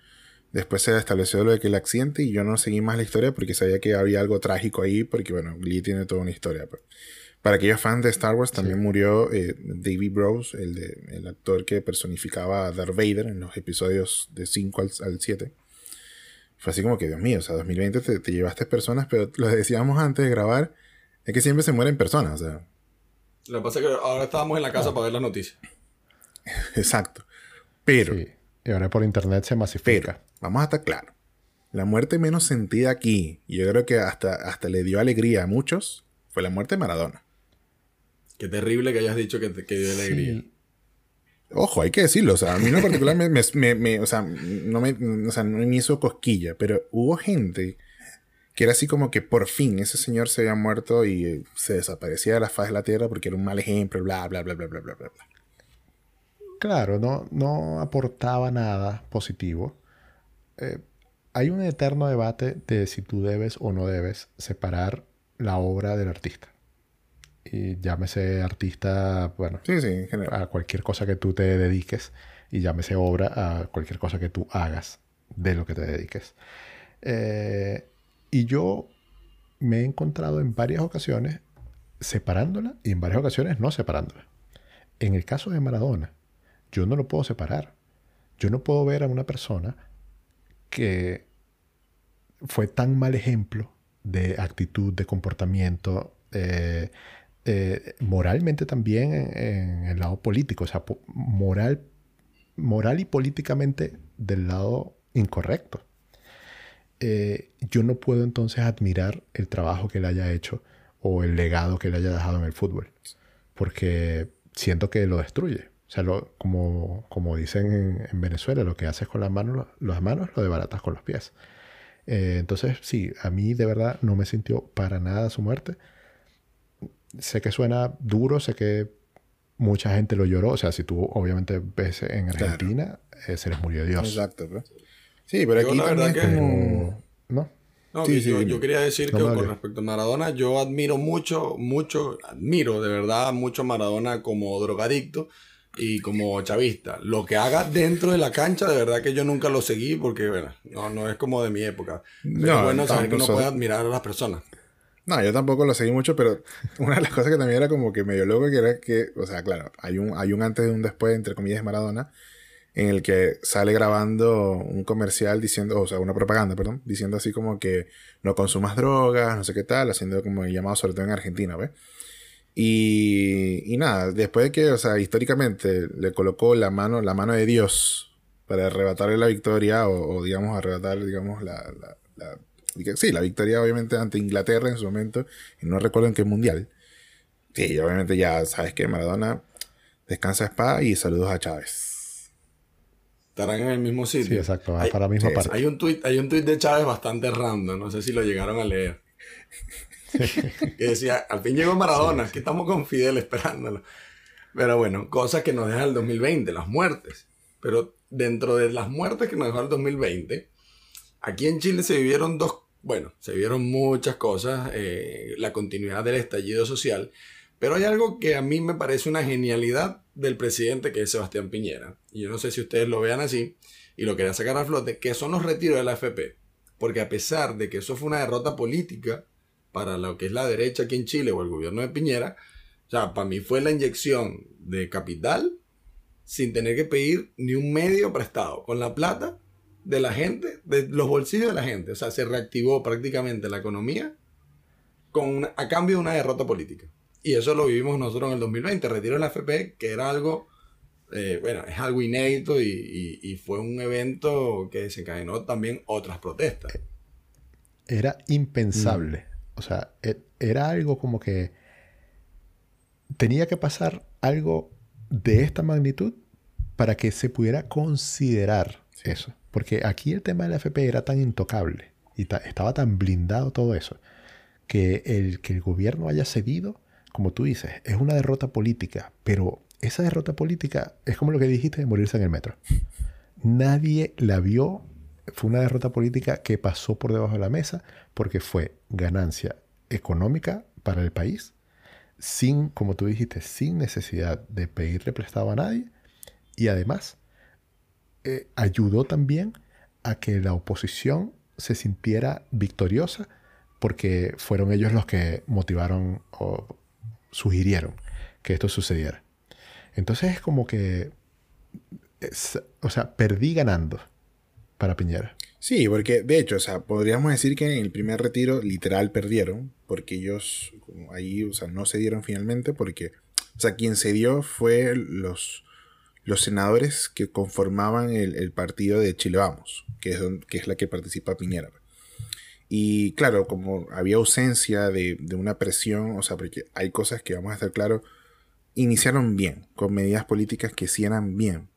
Después se estableció lo de que el accidente y yo no seguí más la historia porque sabía que había algo trágico ahí, porque bueno, Lee tiene toda una historia. pues. Para aquellos fans de Star Wars también murió eh, David Bros, el, de, el actor que personificaba a Darth Vader en los episodios de 5 al, al 7. Fue así como que, Dios mío, o sea, 2020 te, te llevaste personas, pero lo decíamos antes de grabar, es que siempre se mueren personas, o sea, Lo que pasa es que ahora estábamos en la casa para ver las noticias. <laughs> exacto. Pero, Sí. Y ahora por internet se pero, masifica. vamos a estar claros. La muerte menos sentida aquí, y yo creo que hasta, hasta le dio alegría a muchos, fue la muerte de Maradona. Qué terrible que hayas dicho que, te- que dio alegría. Sí. Ojo, hay que decirlo, o sea, a mí en particular me, me- me- me- o sea, no me, o sea, no me hizo cosquilla, pero hubo gente que era así como que por fin ese señor se había muerto y eh, se desaparecía de la faz de la tierra porque era un mal ejemplo, bla, bla, bla, bla, bla, bla, bla. bla. Claro, no, no aportaba nada positivo. Eh, hay un eterno debate de si tú debes o no debes separar la obra del artista. Y llámese artista, bueno, Sí, sí, en general. a cualquier cosa que tú te dediques y llámese obra a cualquier cosa que tú hagas de lo que te dediques. Eh, y yo me he encontrado en varias ocasiones separándola y en varias ocasiones no separándola. En el caso de Maradona, yo no lo puedo separar. Yo no puedo ver a una persona que fue tan mal ejemplo de actitud, de comportamiento, eh, eh, moralmente también en, el lado político, o sea, moral, moral y políticamente del lado incorrecto. Eh, yo no puedo entonces admirar el trabajo que él haya hecho o el legado que él haya dejado en el fútbol, porque siento que lo destruye. O sea, lo- como, como dicen en, en Venezuela, lo que haces con las manos, las manos lo desbaratas con los pies. Eh, entonces, sí, a mí de verdad no me sintió para nada su muerte. Sé que suena duro, sé que mucha gente lo lloró. O sea, si tú obviamente ves en Argentina, eh, se les murió Dios. Exacto. pues. Sí, pero Yo aquí la también verdad es que- como... Pero, ¿no? No, Sí, que sí, yo, quería decir No que con respecto a Maradona, yo admiro mucho, mucho, admiro de verdad mucho a Maradona como drogadicto y como chavista. Lo que haga dentro de la cancha, de verdad que yo nunca lo seguí porque, bueno, no, no es como de mi época. Pero No, es bueno saber que uno puede admirar a las personas. No, yo tampoco lo seguí mucho, pero <laughs> una de las cosas que también era como que medio loco que era que, o sea, claro, hay un, hay un antes y un después, entre comillas, Maradona, en el que sale grabando un comercial diciendo, o sea, una propaganda, perdón, diciendo así como que no consumas drogas, no sé qué tal, haciendo como el llamado sobre todo en Argentina, ¿ves? Y, y nada, después de que, o sea, históricamente le colocó la mano, la mano de Dios para arrebatarle la victoria o, o, digamos, arrebatar, digamos, la, la- sí, la victoria obviamente ante Inglaterra en su momento, y no recuerdo en qué mundial. Sí, obviamente ya sabes que Maradona descansa spa y saludos a Chávez. Estarán en el mismo sitio. Sí, exacto, va Hay, para la misma sí, parte. hay un tuit, hay un tuit de Chávez bastante random, no sé si lo llegaron a leer. y <laughs> decía, al fin llegó Maradona, aquí estamos con Fidel esperándolo. Pero bueno, cosas que nos deja el 2020, las muertes. Pero dentro de las muertes que nos dejó el 2020, aquí en Chile se vivieron dos, bueno, se vivieron muchas cosas, eh, la continuidad del estallido social, pero hay algo que a mí me parece una genialidad del presidente que es Sebastián Piñera. Y yo no sé si ustedes lo vean así y lo quería sacar a flote, que son los retiros de la AFP. Porque a pesar de que eso fue una derrota política para lo que es la derecha aquí en Chile o el gobierno de Piñera, o sea, para mí fue la inyección de capital sin tener que pedir ni un medio prestado, con la plata de la gente, de los bolsillos de la gente. O sea, se reactivó prácticamente la economía con a cambio de una derrota política. Y eso lo vivimos nosotros en el 2020, retiro de la FP, que era algo eh, bueno, es algo inédito y, fue un evento que desencadenó también otras protestas. Era impensable. Mm. O sea, e, era algo como que tenía que pasar algo de esta magnitud para que se pudiera considerar eso. Porque aquí el tema de la FP era tan intocable y estaba tan blindado todo eso, que el que el gobierno haya cedido, como tú dices, es una derrota política, pero esa derrota política es como lo que dijiste de morirse en el metro. Nadie la vio. Fue una derrota política que pasó por debajo de la mesa porque fue ganancia económica para el país, sin, como tú dijiste, sin necesidad de pedirle prestado a nadie. Y además, eh, ayudó también a que la oposición se sintiera victoriosa porque fueron ellos los que motivaron o sugirieron que esto sucediera. Entonces es como que, o sea, perdí ganando para Piñera. Sí, porque de hecho, o sea, podríamos decir que en el primer retiro literal perdieron, porque ellos ahí, o sea, no se dieron finalmente, porque, o sea, quien se dio fue los, los senadores que conformaban el, partido de Chile Vamos, que es, la que participa Piñera. Y claro, como había ausencia de, una presión, o sea, porque hay cosas que vamos a estar claros, iniciaron bien, con medidas políticas que sí eran bien,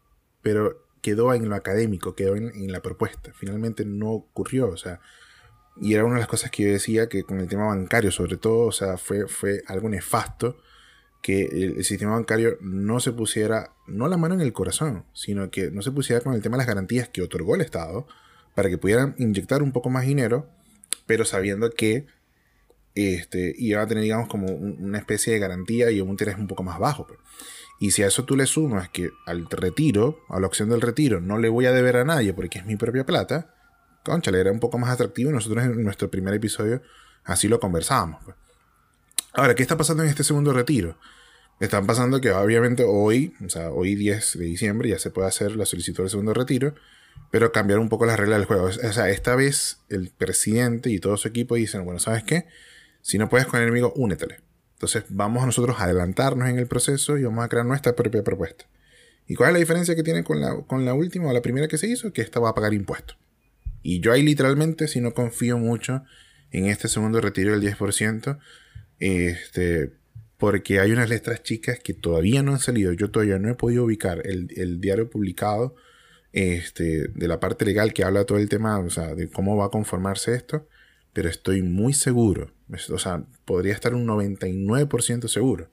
pero quedó en lo académico, quedó en, la propuesta. Finalmente no ocurrió, o sea, y era una de las cosas que yo decía que con el tema bancario, sobre todo, o sea, fue, fue algo nefasto que el, sistema bancario no se pusiera, no la mano en el corazón, sino que no se pusiera con el tema de las garantías que otorgó el Estado para que pudieran inyectar un poco más dinero, pero sabiendo que este, va a tener, digamos, como una especie de garantía y un interés un poco más bajo. Pues. Y si a eso tú le sumas que al retiro, a la opción del retiro, no le voy a deber a nadie porque es mi propia plata, concha, le era un poco más atractivo nosotros en nuestro primer episodio así lo conversábamos. Pues. Ahora, ¿qué está pasando en este segundo retiro? Están pasando que obviamente hoy, o sea, hoy 10 de diciembre ya se puede hacer la solicitud del segundo retiro, pero cambiar un poco las reglas del juego. O sea, esta vez el presidente y todo su equipo dicen, bueno, ¿sabes qué? Si no puedes con el enemigo, únetele. Entonces vamos a nosotros a adelantarnos en el proceso y vamos a crear nuestra propia propuesta. ¿Y cuál es la diferencia que tiene con la, con la última o la primera que se hizo? Que esta va a pagar impuestos. Y yo ahí literalmente, si no confío mucho en este segundo retiro del 10%, este, porque hay unas letras chicas que todavía no han salido. Yo todavía no he podido ubicar el, diario publicado este, de la parte legal que habla todo el tema, o sea, de cómo va a conformarse esto pero estoy muy seguro, o sea, podría estar un 99% seguro,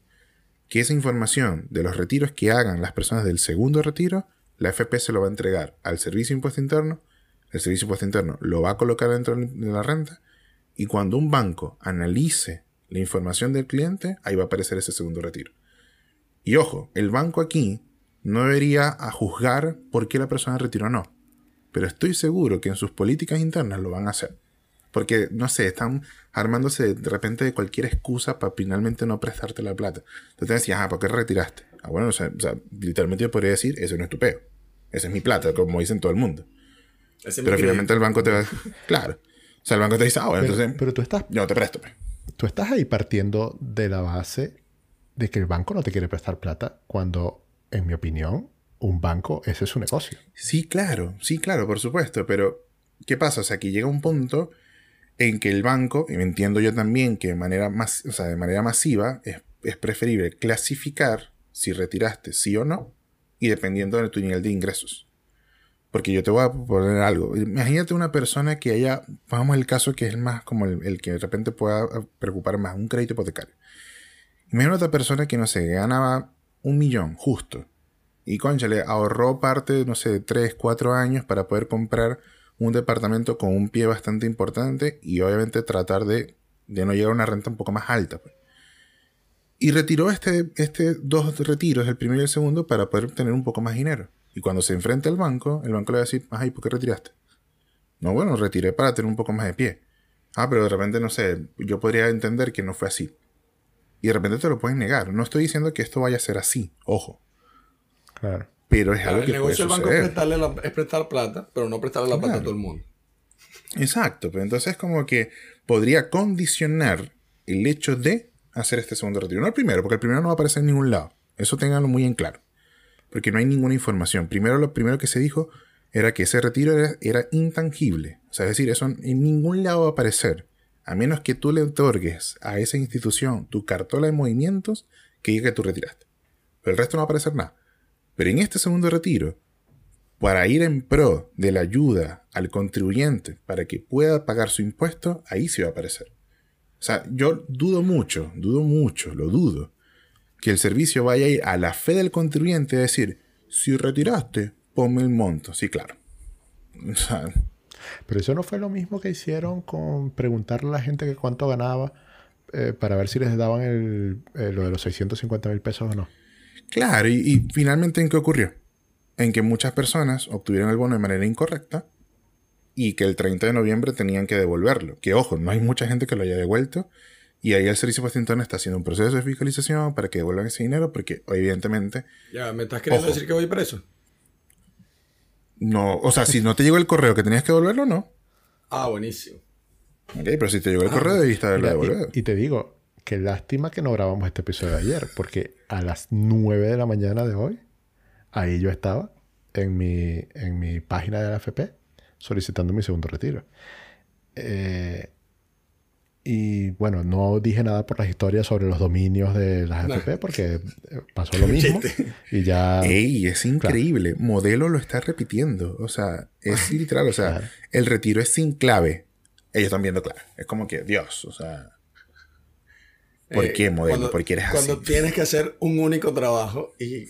que esa información de los retiros que hagan las personas del segundo retiro, la FP se lo va a entregar al Servicio Impuesto Interno, el Servicio Impuesto Interno lo va a colocar dentro de la renta, y cuando un banco analice la información del cliente, ahí va a aparecer ese segundo retiro. Y ojo, el banco aquí no debería a juzgar por qué la persona retiró o no, pero estoy seguro que en sus políticas internas lo van a hacer. Porque, no sé, están armándose de repente de cualquier excusa para finalmente no prestarte la plata. Entonces te decías, ah, ¿por qué retiraste? Ah, bueno, o sea, literalmente yo podría decir, eso no es tu peo. Esa es mi plata, como dicen todo el mundo. pero finalmente el banco te va <laughs> Claro. O sea, el banco te dice, ah, bueno, entonces. Pero tú estás. Yo te presto, pues. Tú estás ahí partiendo de la base de que el banco no te quiere prestar plata cuando, en mi opinión, un banco, ese es su negocio. Sí, claro, sí, claro, por supuesto. Pero, ¿qué pasa? O sea, aquí llega un punto en que el banco, y entiendo yo también que de manera, más, o sea, de manera masiva es, preferible clasificar si retiraste sí o no, y dependiendo de tu nivel de ingresos. Porque yo te voy a poner algo. Imagínate una persona que haya, vamos el caso que es más como el, que de repente pueda preocupar más, un crédito hipotecario. Imagínate otra persona que, no sé, ganaba un millón, justo. Y concha, le ahorró parte, no sé, de 3, 4 años para poder comprar un departamento con un pie bastante importante y obviamente tratar de, no llegar a una renta un poco más alta. Pues. Y retiró este, este dos retiros, el primero y el segundo, para poder tener un poco más dinero. Y cuando se enfrenta al banco, el banco le va a decir, ay, ¿por qué retiraste? No, bueno, retiré para tener un poco más de pie. Ah, pero de repente, no sé, yo podría entender que no fue así. Y de repente te lo pueden negar. No estoy diciendo que esto vaya a ser así, ojo. Claro. Pero es algo que el negocio del banco es, prestar plata, pero no prestarle la plata a todo el mundo. Exacto, pero entonces como que podría condicionar el hecho de hacer este segundo retiro. No el primero, porque el primero no va a aparecer en ningún lado. Eso tenganlo muy en claro. Porque no hay ninguna información. Primero, lo primero que se dijo era que ese retiro era, intangible. O sea, es decir, eso en ningún lado va a aparecer. A menos que tú le otorgues a esa institución tu cartola de movimientos que diga que tú retiraste. Pero el resto no va a aparecer nada. Pero en este segundo retiro, para ir en pro de la ayuda al contribuyente para que pueda pagar su impuesto, ahí sí va a aparecer. O sea, yo dudo mucho, dudo mucho, lo dudo, que el servicio vaya a ir a la fe del contribuyente a decir, si retiraste, ponme el monto. Sí, claro. <laughs> Pero eso no fue lo mismo que hicieron con preguntarle a la gente que cuánto ganaba eh, para ver si les daban el, eh, lo de los 650 mil pesos o no. Claro, y, y, finalmente ¿en qué ocurrió? En que muchas personas obtuvieron el bono de manera incorrecta y que el 30 de noviembre tenían que devolverlo. Que ojo, no hay mucha gente que lo haya devuelto. Y ahí el Servicio Postal está haciendo un proceso de fiscalización para que devuelvan ese dinero, porque evidentemente. Ya, ¿me estás queriendo decir que voy preso? No, o sea, si no te llegó el correo que tenías que devolverlo, no. Ah, buenísimo. Ok, pero si te llegó el ah, correo, debiste haberlo devolvido. Y, y, te digo, qué lástima que no grabamos este episodio de ayer, porque a las 9 de la mañana de hoy, ahí yo estaba en mi, en mi página de la AFP solicitando mi segundo retiro. Eh, y bueno, no dije nada por las historias sobre los dominios de las AFP porque pasó <laughs> lo mismo. y ya. ¡Ey! Es increíble. Modelo lo está repitiendo. O sea, es literal. O sea, el retiro es sin clave. Ellos están viendo clave. Es como que, Dios, o sea. ¿Por eh, qué modelo? ¿Por qué eres así? Cuando tienes que hacer un único trabajo y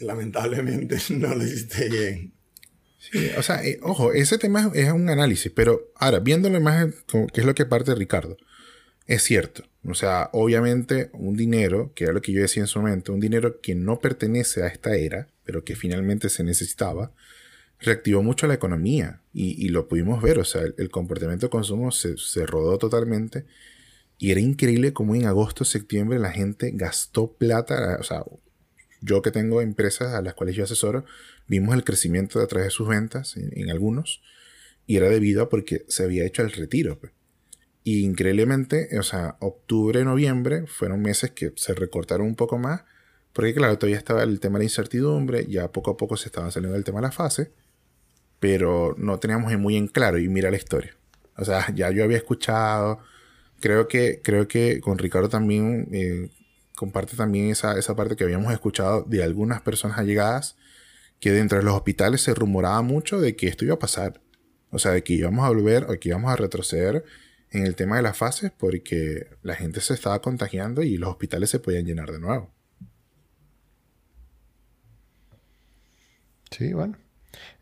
lamentablemente <laughs> no lo hiciste bien o sea, eh, ojo, ese tema es, un análisis, pero ahora, viéndolo más, que es lo que parte de Ricardo, es cierto. O sea, obviamente un dinero, que era lo que yo decía en su momento, un dinero que no pertenece a esta era, pero que finalmente se necesitaba, reactivó mucho la economía y, lo pudimos ver. O sea, el, comportamiento de consumo se, se, rodó totalmente y era increíble cómo en agosto, septiembre la gente gastó plata. O sea, yo que tengo empresas a las cuales yo asesoro, vimos el crecimiento a través de sus ventas en, algunos y era debido a porque se había hecho el retiro. Pues. Y increíblemente, o sea, octubre, noviembre fueron meses que se recortaron un poco más, porque claro, todavía estaba el tema de la incertidumbre, ya poco a poco se estaba saliendo el tema de la fase, pero no teníamos muy en claro y mira la historia. O sea, ya yo había escuchado, creo que, creo que con Ricardo también eh, comparte también esa, esa parte que habíamos escuchado de algunas personas allegadas que dentro de los hospitales se rumoraba mucho de que esto iba a pasar. O sea, de que íbamos a volver o que íbamos a retroceder en el tema de las fases porque la gente se estaba contagiando y los hospitales se podían llenar de nuevo. Sí, bueno.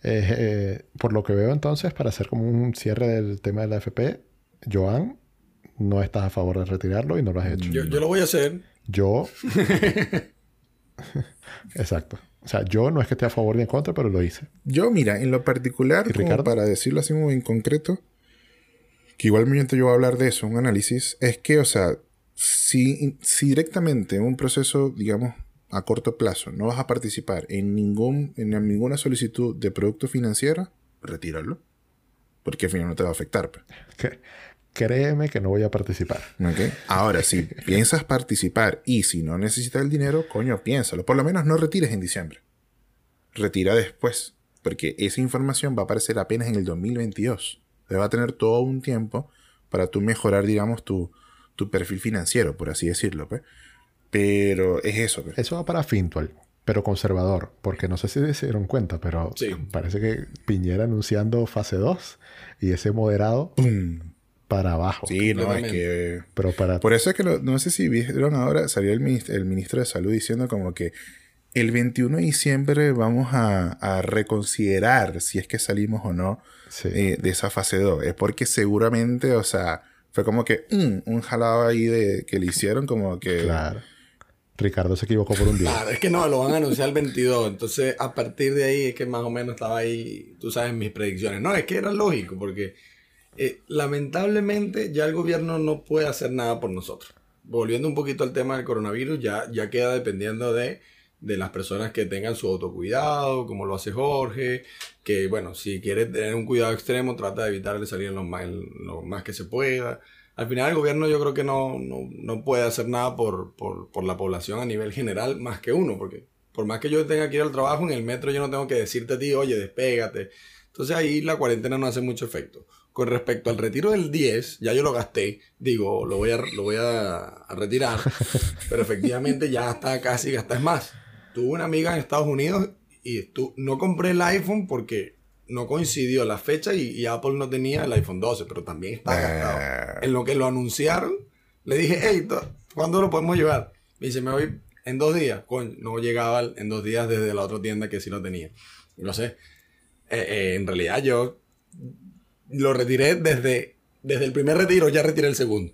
Eh, eh, por lo que veo entonces, para hacer como un cierre del tema de la FP, Joan, no estás a favor de retirarlo y no lo has hecho. Yo, yo lo voy a hacer. Yo. <laughs> Exacto. O sea, yo no es que esté a favor ni en contra, pero lo hice. Yo, mira, en lo particular, para decirlo así muy en concreto, que igualmente yo voy a hablar de eso, un análisis, es que, o sea, si, si directamente en un proceso, digamos, a corto plazo no vas a participar en, ningún, en ninguna solicitud de producto financiero, retíralo. Porque al final no te va a afectar. Pues. <laughs> Créeme que no voy a participar. Ahora, si <laughs> piensas participar y si no necesitas el dinero, coño, piénsalo. Por lo menos no retires en diciembre. Retira después. Porque esa información va a aparecer apenas en el 2022. Te va a tener todo un tiempo para tú mejorar, digamos, tu, tu perfil financiero, por así decirlo. Pues. Pero es eso. Pues. Eso va para Fintual. pero conservador, porque no sé si se dieron cuenta, pero parece que Piñera anunciando fase 2 y ese moderado para abajo. Sí, no, es que... Pero para... Por eso es que no sé si vieron ahora, salió el, el ministro de Salud diciendo como que el 21 de diciembre vamos a, reconsiderar si es que salimos o no eh, de esa fase 2. Es porque seguramente, o sea, fue como que mm, un jalado ahí de que le hicieron como que... Claro. Ricardo se equivocó por un día. Claro, es que no, lo van a anunciar el 22. Entonces, a partir de ahí es que más o menos estaba ahí, tú sabes, mis predicciones. No, es que era lógico, porque eh, lamentablemente ya el gobierno no puede hacer nada por nosotros. Volviendo un poquito al tema del coronavirus, ya, ya queda dependiendo de, de las personas que tengan su autocuidado, como lo hace Jorge, que bueno, si quiere tener un cuidado extremo, trata de evitar salir lo más, lo más que se pueda al final el gobierno yo creo que no, no, puede hacer nada por, por, la población a nivel general más que uno, porque por más que yo tenga que ir al trabajo, en el metro yo no tengo que decirte a ti, oye, despégate. Entonces ahí la cuarentena no hace mucho efecto. Con respecto al retiro del 10, ya yo lo gasté, digo, lo voy a, lo voy a, retirar, <laughs> pero efectivamente ya está casi gastas más. Tuve una amiga en Estados Unidos y tú, no compré el iPhone porque no coincidió la fecha y, Apple no tenía el iPhone 12, pero también está gastado. En lo que lo anunciaron, le dije, hey, ¿cuándo lo podemos llevar? Me dice, me voy en dos días. no llegaba en dos días desde la otra tienda que sí lo tenía. No sé. Eh, eh, en realidad yo lo retiré desde, desde el primer retiro, ya retiré el segundo.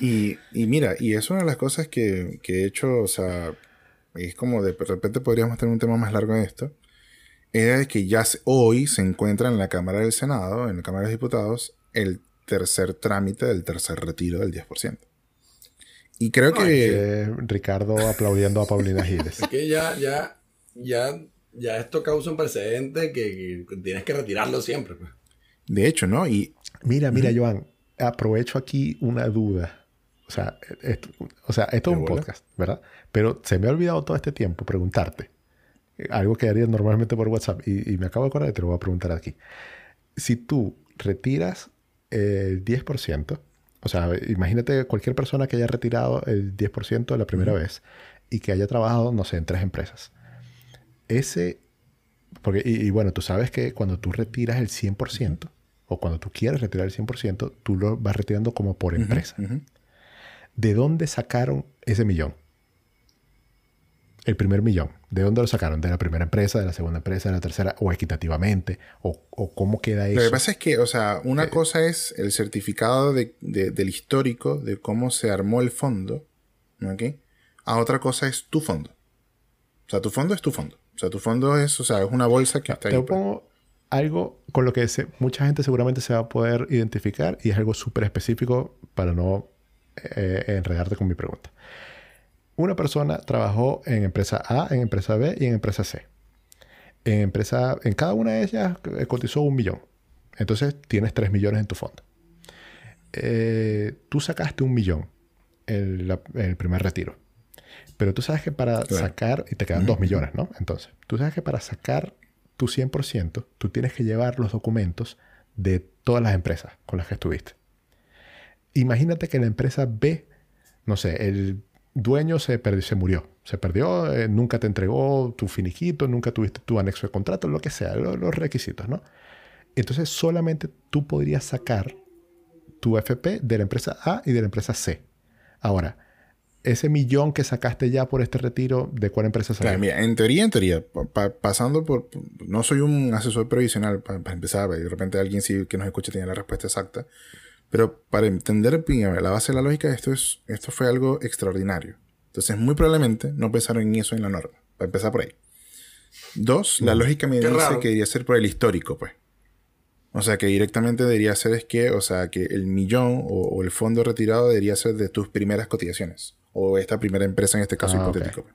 Y, mira, y es una de las cosas que, que he hecho, o sea, es como de repente podríamos tener un tema más largo en esto era que ya hoy se encuentra en la Cámara del Senado, en la Cámara de Diputados, el tercer trámite del tercer retiro del 10%. Y creo que... Ricardo aplaudiendo a Paulina Giles. <laughs> Es que ya, ya, ya, ya esto causa un precedente que, tienes que retirarlo siempre. Pues. De hecho, ¿no? Y... Mira, mira, Joan, aprovecho aquí una duda. O sea, esto, o sea, esto es un podcast, ¿verdad? Pero se me ha olvidado todo este tiempo preguntarte algo que haría normalmente por WhatsApp y, me acabo de acordar y te lo voy a preguntar aquí. Si tú retiras el 10%, o sea, imagínate cualquier persona que haya retirado el 10% la primera vez y que haya trabajado, no sé, en tres empresas. Ese, porque, y, bueno, tú sabes que cuando tú retiras el 100%, o cuando tú quieres retirar el 100%, tú lo vas retirando como por empresa. ¿De dónde sacaron ese millón? el primer millón? ¿De dónde lo sacaron? ¿De la primera empresa, de la segunda empresa, de la tercera? ¿O equitativamente? ¿O, cómo queda eso? Lo que pasa es que, o sea, una eh, cosa es el certificado del histórico de cómo se armó el fondo, ¿ok? A otra cosa es tu fondo. O sea, tu fondo es tu fondo. O sea, tu fondo es, o sea, es una bolsa que está ahí. Te pues. pongo algo con lo que mucha gente seguramente se va a poder identificar y es algo súper específico para no eh, enredarte con mi pregunta una persona trabajó en empresa A, en empresa B y en empresa C. En, empresa, en cada una de ellas eh, cotizó un millón. Entonces tienes tres millones en tu fondo. Eh, tú sacaste un millón en, el primer retiro. Pero tú sabes que para sacar, y te quedan dos millones, ¿no? Entonces, tú sabes que para sacar tu 100%, tú tienes que llevar los documentos de todas las empresas con las que estuviste. Imagínate que la empresa B, no sé, el dueño se, se murió, se perdió, eh, nunca te entregó tu finiquito, nunca tuviste tu anexo de contrato, lo que sea, los requisitos, ¿no? Entonces solamente tú podrías sacar tu FP de la empresa A y de la empresa C. Ahora, ese millón que sacaste ya por este retiro, ¿de cuál empresa salió? mira, en teoría, en teoría, pasando por... No soy un asesor previsional para, empezar, de repente alguien sí que nos escucha tiene la respuesta exacta. Pero para entender la base de la lógica, esto, es, esto fue algo extraordinario. Entonces, muy probablemente no pensaron en eso en la norma. Para empezar por ahí. Dos, la lógica me dice que debería ser por el histórico, pues. O sea, que directamente debería ser es que, o sea, que el millón o, el fondo retirado debería ser de tus primeras cotizaciones. O esta primera empresa en este caso ah, hipotético. Pues.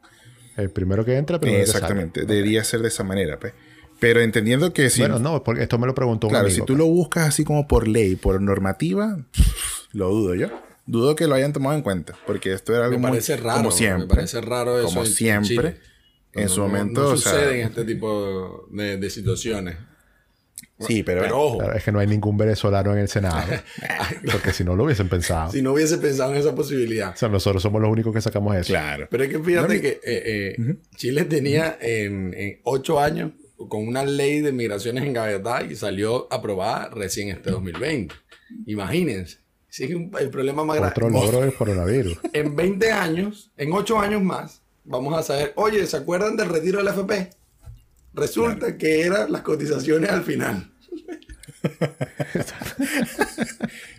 El primero que entra, primero Exactamente. Debería ser de esa manera, pues. Pero entendiendo que si. Bueno, no, porque esto me lo preguntó un Claro, si tú lo pues. buscas así como por ley, por normativa, <laughs> lo dudo yo. Dudo que lo hayan tomado en cuenta. Porque esto era algo me parece raro, como siempre. Me parece raro eso. Como siempre. En, su momento. No, sucede en este tipo de, situaciones. Sí, pero, ojo, Claro, es que no hay ningún venezolano en el Senado. <laughs> porque si no lo hubiesen pensado. si no hubiese pensado en esa posibilidad. O sea, nosotros somos los únicos que sacamos eso. claro. Pero es que fíjate No, que eh, eh, Chile tenía en, en ocho años con una ley de migraciones engavetada y salió aprobada recién este 2020. Imagínense. Sí, el problema más grande. Otro logro del coronavirus. <laughs> En 20 años, en 8 años más, vamos a saber, oye, ¿se acuerdan del retiro del FP? Resulta que eran las cotizaciones al final.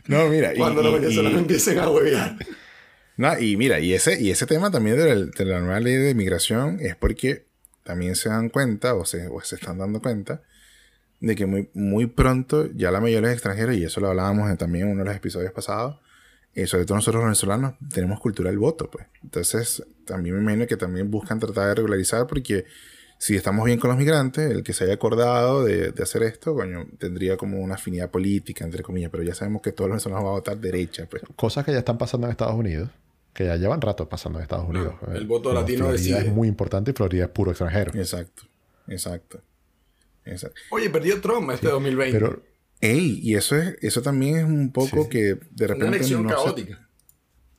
No, mira. y- Cuando los venezolanos y- empiecen a huevear. No, y mira, y ese, y ese tema también de la, de la nueva ley de migración es porque también se dan cuenta o se, o se están dando cuenta de que muy, muy pronto ya la mayoría de los extranjeros, y eso lo hablábamos también en uno de los episodios pasados, eh, sobre todo nosotros venezolanos, tenemos cultura del voto, pues. Entonces, también me imagino que también buscan tratar de regularizar porque si estamos bien con los migrantes, el que se haya acordado de, de hacer esto, coño, tendría como una afinidad política, entre comillas, pero ya sabemos que todos los venezolanos van a votar derecha, pues. Cosas que ya están pasando en Estados Unidos. Que ya llevan rato pasando en Estados Unidos. el voto Eh, latino Florida decide. es muy importante y Florida es puro extranjero. Exacto, exacto. exacto. Oye, perdió Trump este 2020. Pero Ey, y eso es, eso también es un poco Sí. que de Una repente elección no, se- caótica.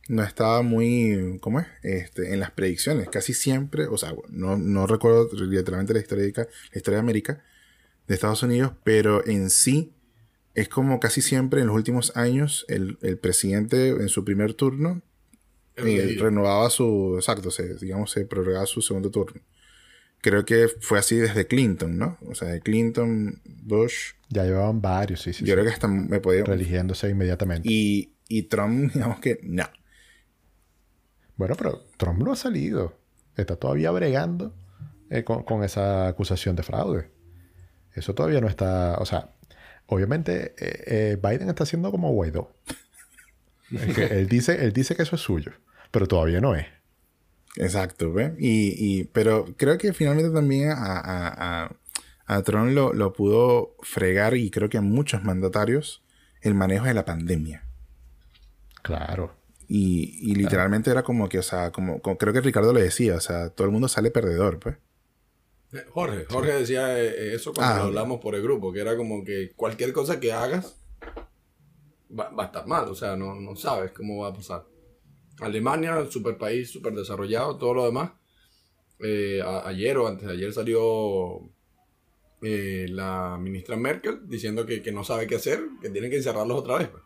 no estaba muy, ¿cómo es? Este, en las predicciones. Casi siempre, o sea, no, no recuerdo literalmente la historia, de, la historia de América, de Estados Unidos, pero en sí es como casi siempre en los últimos años el, el presidente en su primer turno El eh, renovaba su, exacto, se, digamos, se prorrogaba su segundo turno. Creo que fue así desde Clinton, ¿no? O sea, de Clinton, Bush, ya llevaban varios, sí, sí. yo sí, creo que hasta me podía... Religiéndose inmediatamente. Y, y Trump, <laughs> digamos que no. Bueno, pero Trump no ha salido. Está todavía bregando eh, con, con esa acusación de fraude. Eso todavía no está. O sea, obviamente eh, eh, Biden está haciendo como Guaidó. <laughs> Él, dice, él dice que eso es suyo, pero todavía no es. Exacto, ¿ve? Y, y, pero creo que finalmente también a, a, a, a Trump lo, lo pudo fregar y creo que a muchos mandatarios el manejo de la pandemia. Claro. Y, y literalmente era como que, o sea, como, como- creo que Ricardo le decía, o sea, todo el mundo sale perdedor, pues. Eh, Jorge, Jorge decía eh, eh, eso cuando Ah, lo hablamos por el grupo, que era como que cualquier cosa que hagas va, va a estar mal, o sea, no, no sabes cómo va a pasar. Alemania, super país, super desarrollado, todo lo demás. Eh, a- ayer o antes de ayer salió eh, la ministra Merkel diciendo que, que no sabe qué hacer, que tienen que encerrarlos otra vez. pues.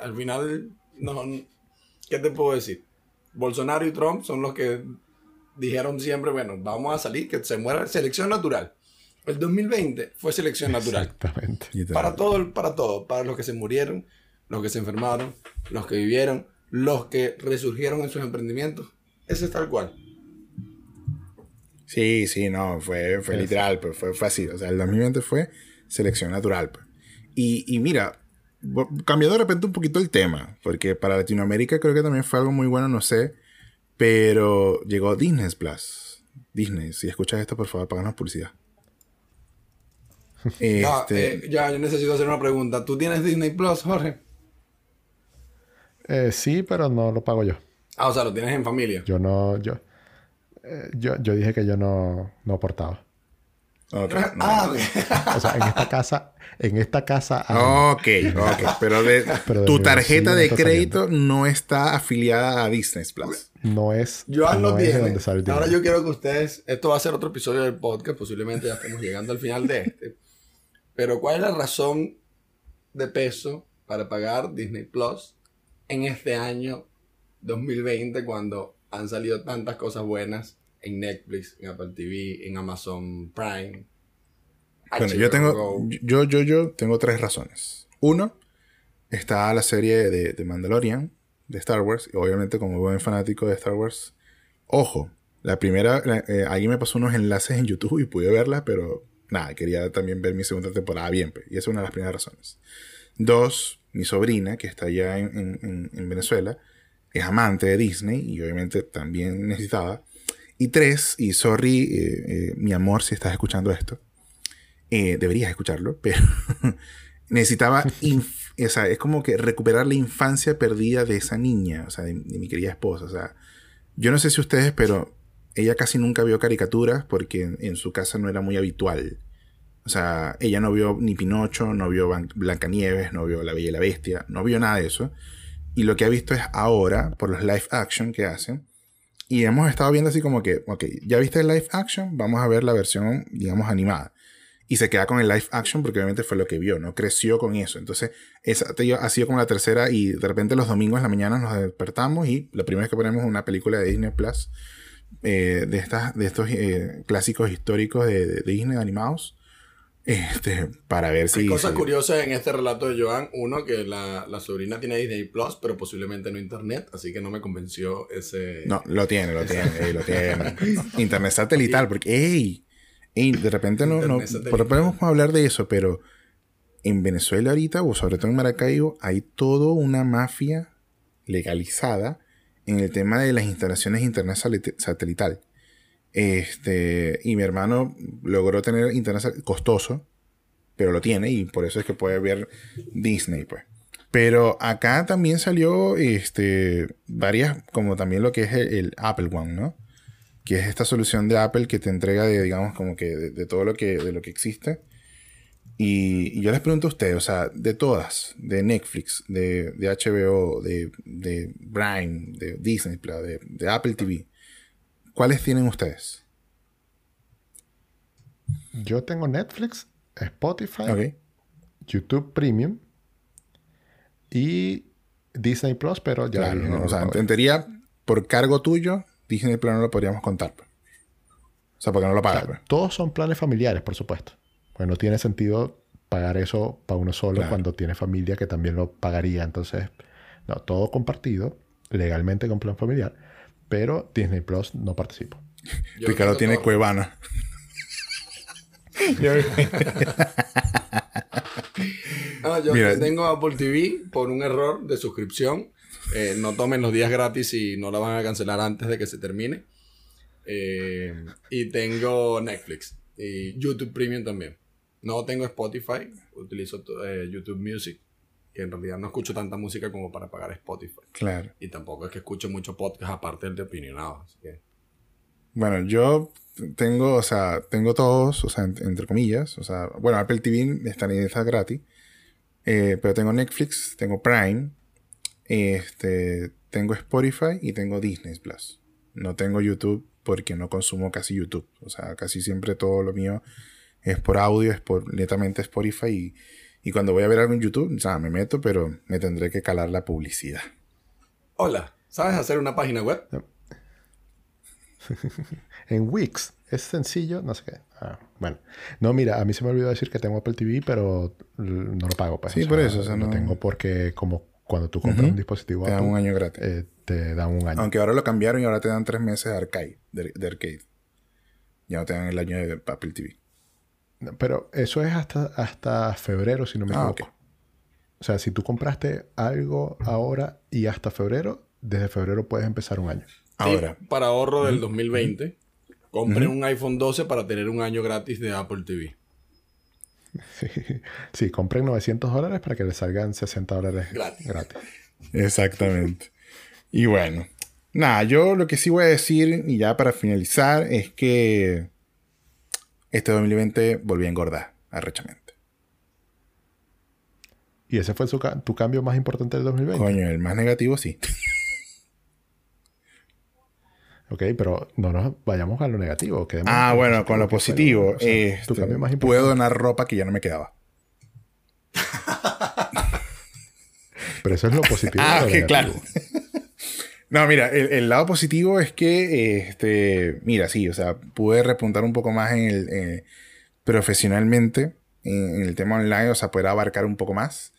Al final, no, ¿qué te puedo decir? Bolsonaro y Trump son los que dijeron siempre, bueno, vamos a salir, que se muera, selección natural. El 2020 fue selección natural. Exactamente. Para todo, el- para todo, para los que se murieron, los que se enfermaron, los que vivieron, los que resurgieron en sus emprendimientos. Ese es tal cual. Sí, sí, no, fue, fue Sí. literal, pues fue, fue así. O sea, el 2020 fue selección natural. pues. Y, y mira, cambiando de repente un poquito el tema, porque para Latinoamérica creo que también fue algo muy bueno, no sé, pero llegó Disney Plus. Disney, si escuchas esto, por favor, páganos publicidad. <laughs> Ya, Este, eh, ya, yo necesito hacer una pregunta. ¿Tú tienes Disney Plus, Jorge? Eh, sí, pero no lo pago yo. Ah, o sea, lo tienes en familia. Yo no. Yo, eh, yo, yo dije que yo no, no aportaba. ok, no. Ah, ok. O sea, en esta casa. En esta casa. ah, Ok, ok, pero, de, Pero de tu tarjeta de crédito no está afiliada a Disney Plus. no es. Joan no lo tiene. donde sale el Ahora yo quiero que ustedes. Esto va a ser otro episodio del podcast. Posiblemente ya estemos llegando al final de este. Pero, ¿cuál es la razón de peso para pagar Disney Plus en este año 2020 cuando han salido tantas cosas buenas en Netflix, en Apple TV, en Amazon Prime? Bueno, yo tengo, Go? yo, yo, yo tengo tres razones. Uno, está la serie de, de Mandalorian, de Star Wars, y obviamente como buen fanático de Star Wars, ojo, la primera, la- eh, alguien me pasó unos enlaces en YouTube y pude verla, pero nada, quería también ver mi segunda temporada bien, pues, y esa es una de las primeras razones. Dos, mi sobrina, que está allá en, en- en- en Venezuela, es amante de Disney y obviamente también necesitaba. Y tres, y sorry, eh, eh, mi amor, si estás escuchando esto, eh, deberías escucharlo, <laughs> pero necesitaba, o sea, es como que recuperar la infancia perdida de esa niña, o sea, de, mi querida esposa, o sea, yo no sé si ustedes, pero ella casi nunca vio caricaturas porque en su casa no era muy habitual O sea, ella no vio ni Pinocho, no vio Blancanieves, no vio La Bella y la Bestia, no vio nada de eso. Y lo que ha visto es ahora, por los live action que hacen. Y hemos estado viendo así como que, ok, ya viste el live action, vamos a ver la versión, digamos, animada. Y se queda con el live action porque obviamente fue lo que vio, ¿no? Creció con eso. Entonces, esa ha sido como la tercera y de repente los domingos en la mañana nos despertamos y lo primero es que ponemos una película de Disney Plus eh, de, estas, de estos eh, clásicos históricos de, de Disney animados este, para ver si. Hay cosas curiosas en este relato de Joan. Uno, que la, sobrina tiene Disney Plus, pero posiblemente no Internet, así que no me convenció ese. No, lo tiene, lo tiene, lo tiene. <laughs> Internet satelital, porque, ¡ey! de repente no, no podemos hablar de eso, pero en Venezuela ahorita, o sobre todo en Maracaibo, hay toda una mafia legalizada en el tema de las instalaciones de Internet satelital. Este, y mi hermano logró tener internet costoso, pero lo tiene y por eso es que puede ver Disney, pues. Pero acá también salió este, varias, como también lo que es el, Apple One, ¿no? Que es esta solución de Apple que te entrega de, digamos, como que de, todo lo que, de lo que existe. Y, yo les pregunto a ustedes, o sea, de todas, de Netflix, de, de HBO, de, de Prime, de Disney de, de Apple TV, ¿Cuáles tienen ustedes? Yo tengo Netflix, Spotify, YouTube Premium y Disney Plus, pero ya. o sea, entendería por cargo tuyo, Disney Plus no lo podríamos contar. Pues. O sea, porque no lo pagas. Pues. todos son planes familiares, por supuesto. Pues no tiene sentido pagar eso para uno solo cuando tiene familia que también lo pagaría. Entonces, no, todo compartido, legalmente con plan familiar pero Disney Plus no participo. <laughs> Ricardo tiene Cuevana. <laughs> yo <laughs> tengo Apple TV por un error de suscripción. Eh, no tomen los días gratis y no la van a cancelar antes de que se termine. Eh, y tengo Netflix y YouTube Premium también. No tengo Spotify, utilizo eh, YouTube Music que en realidad no escucho tanta música como para pagar Spotify. Claro. Y tampoco es que escucho mucho podcast aparte del de opinionado. Así que... Bueno, yo tengo, o sea, tengo todos, o sea, entre comillas, o sea, bueno, Apple TV está, está gratis, eh, pero tengo Netflix, tengo Prime, este, tengo Spotify y tengo Disney Plus. No tengo YouTube porque no consumo casi YouTube, o sea, casi siempre todo lo mío es por audio, es por netamente Spotify y y cuando voy a ver algo en YouTube, o sea, me meto, pero me tendré que calar la publicidad. Hola, ¿sabes hacer una página web? <laughs> en Wix. Es sencillo, no sé qué. Ah, bueno. No, mira, a mí se me olvidó decir que tengo Apple TV, pero no lo pago. Pues. Sí, por eso. O sea, no... Lo tengo porque como cuando tú compras un dispositivo te dan un año gratis. Eh, te dan un año. Aunque ahora lo cambiaron y ahora te dan tres meses de arcade. De, arcade. Ya no te dan el año de Apple TV. Pero eso es hasta, hasta febrero, si no me ah, equivoco. O sea, si tú compraste algo ahora y hasta febrero, desde febrero puedes empezar un año. Ahora. para ahorro del 2020, compren un iPhone 12 para tener un año gratis de Apple TV. <laughs> Sí, compren 900 dólares para que les salgan 60 dólares gratis. gratis. Exactamente. Y bueno, nada, yo lo que sí voy a decir, y ya para finalizar, es que este 2020 volví a engordar arrechamente. ¿Y ese fue tu cambio más importante del 2020? Coño, el más negativo sí. ok, pero no nos vayamos a lo negativo. Ah, bueno, con lo positivo. Este, puedo donar ropa que ya no me quedaba. pero eso es lo positivo. <laughs> ah, claro. No, mira, el, lado positivo es que, este, mira, sí, o sea, pude repuntar un poco más en el, eh, profesionalmente en, el tema online, o sea, poder abarcar un poco más.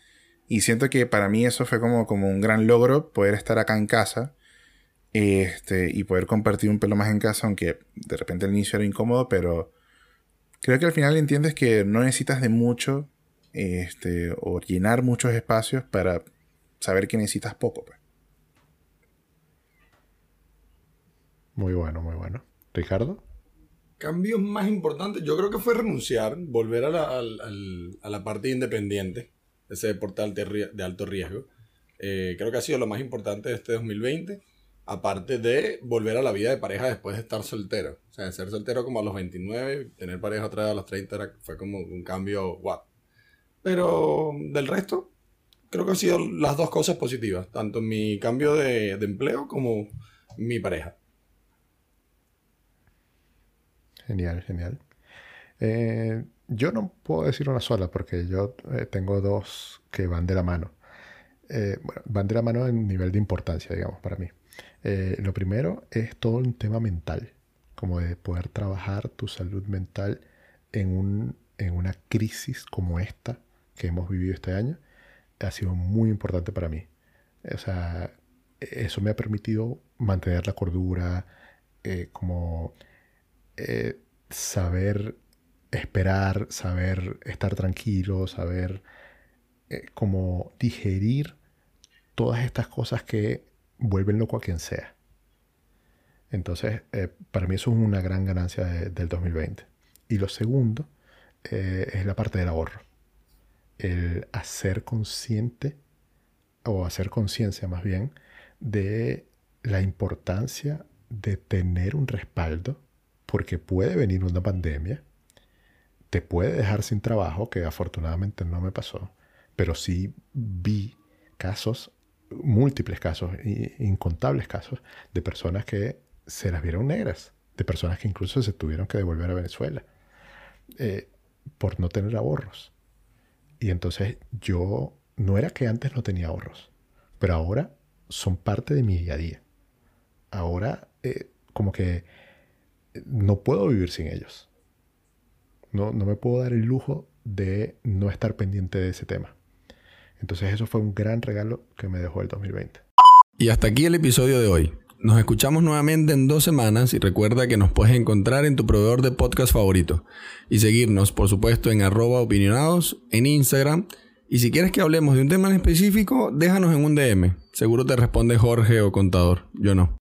Y siento que para mí eso fue como, como un gran logro, poder estar acá en casa este, y poder compartir un pelo más en casa, aunque de repente al inicio era incómodo, pero creo que al final entiendes que no necesitas de mucho este, o llenar muchos espacios para saber que necesitas poco. Pues. Muy bueno, muy bueno. Ricardo. Cambios más importantes, yo creo que fue renunciar, volver a la, a la parte independiente, ese deporte de alto riesgo. Eh, creo que ha sido lo más importante de este 2020. Aparte de volver a la vida de pareja después de estar soltero. O sea, ser soltero como a los 29, tener pareja otra vez a los 30 fue como un cambio guau. Pero del resto, creo que han sido las dos cosas positivas. Tanto mi cambio de, empleo como mi pareja. Genial, genial. Eh, yo no puedo decir una sola porque yo eh, tengo dos que van de la mano. Eh, bueno, van de la mano en nivel de importancia, digamos, para mí. Eh, lo primero es todo un tema mental, como de poder trabajar tu salud mental en, un, en una crisis como esta que hemos vivido este año. Ha sido muy importante para mí. O sea, eso me ha permitido mantener la cordura, eh, saber esperar, saber estar tranquilo, saber eh, como digerir todas estas cosas que vuelven loco a quien sea. Entonces, eh, para mí eso es una gran ganancia del 2020. Y lo segundo eh, es la parte del ahorro. El hacer consciente, o hacer conciencia más bien, de la importancia de tener un respaldo, porque puede venir una pandemia, te puede dejar sin trabajo, que afortunadamente no me pasó, pero sí vi casos, múltiples casos, incontables casos, de personas que se las vieron negras, de personas que incluso se tuvieron que devolver a Venezuela eh, por no tener ahorros. Y entonces yo, no era que antes no tenía ahorros, pero ahora son parte de mi día a día. Ahora eh, como que no puedo vivir sin ellos. No, no me puedo dar el lujo de no estar pendiente de ese tema. Entonces eso fue un gran regalo que me dejó el 2020. Y hasta aquí el episodio de hoy. Nos escuchamos nuevamente en dos semanas y recuerda que nos puedes encontrar en tu proveedor de podcast favorito. Y seguirnos, por supuesto, en arroba opinionados, en Instagram. Y si quieres que hablemos de un tema en específico, déjanos en un DM. Seguro te responde Jorge o Contador. Yo no.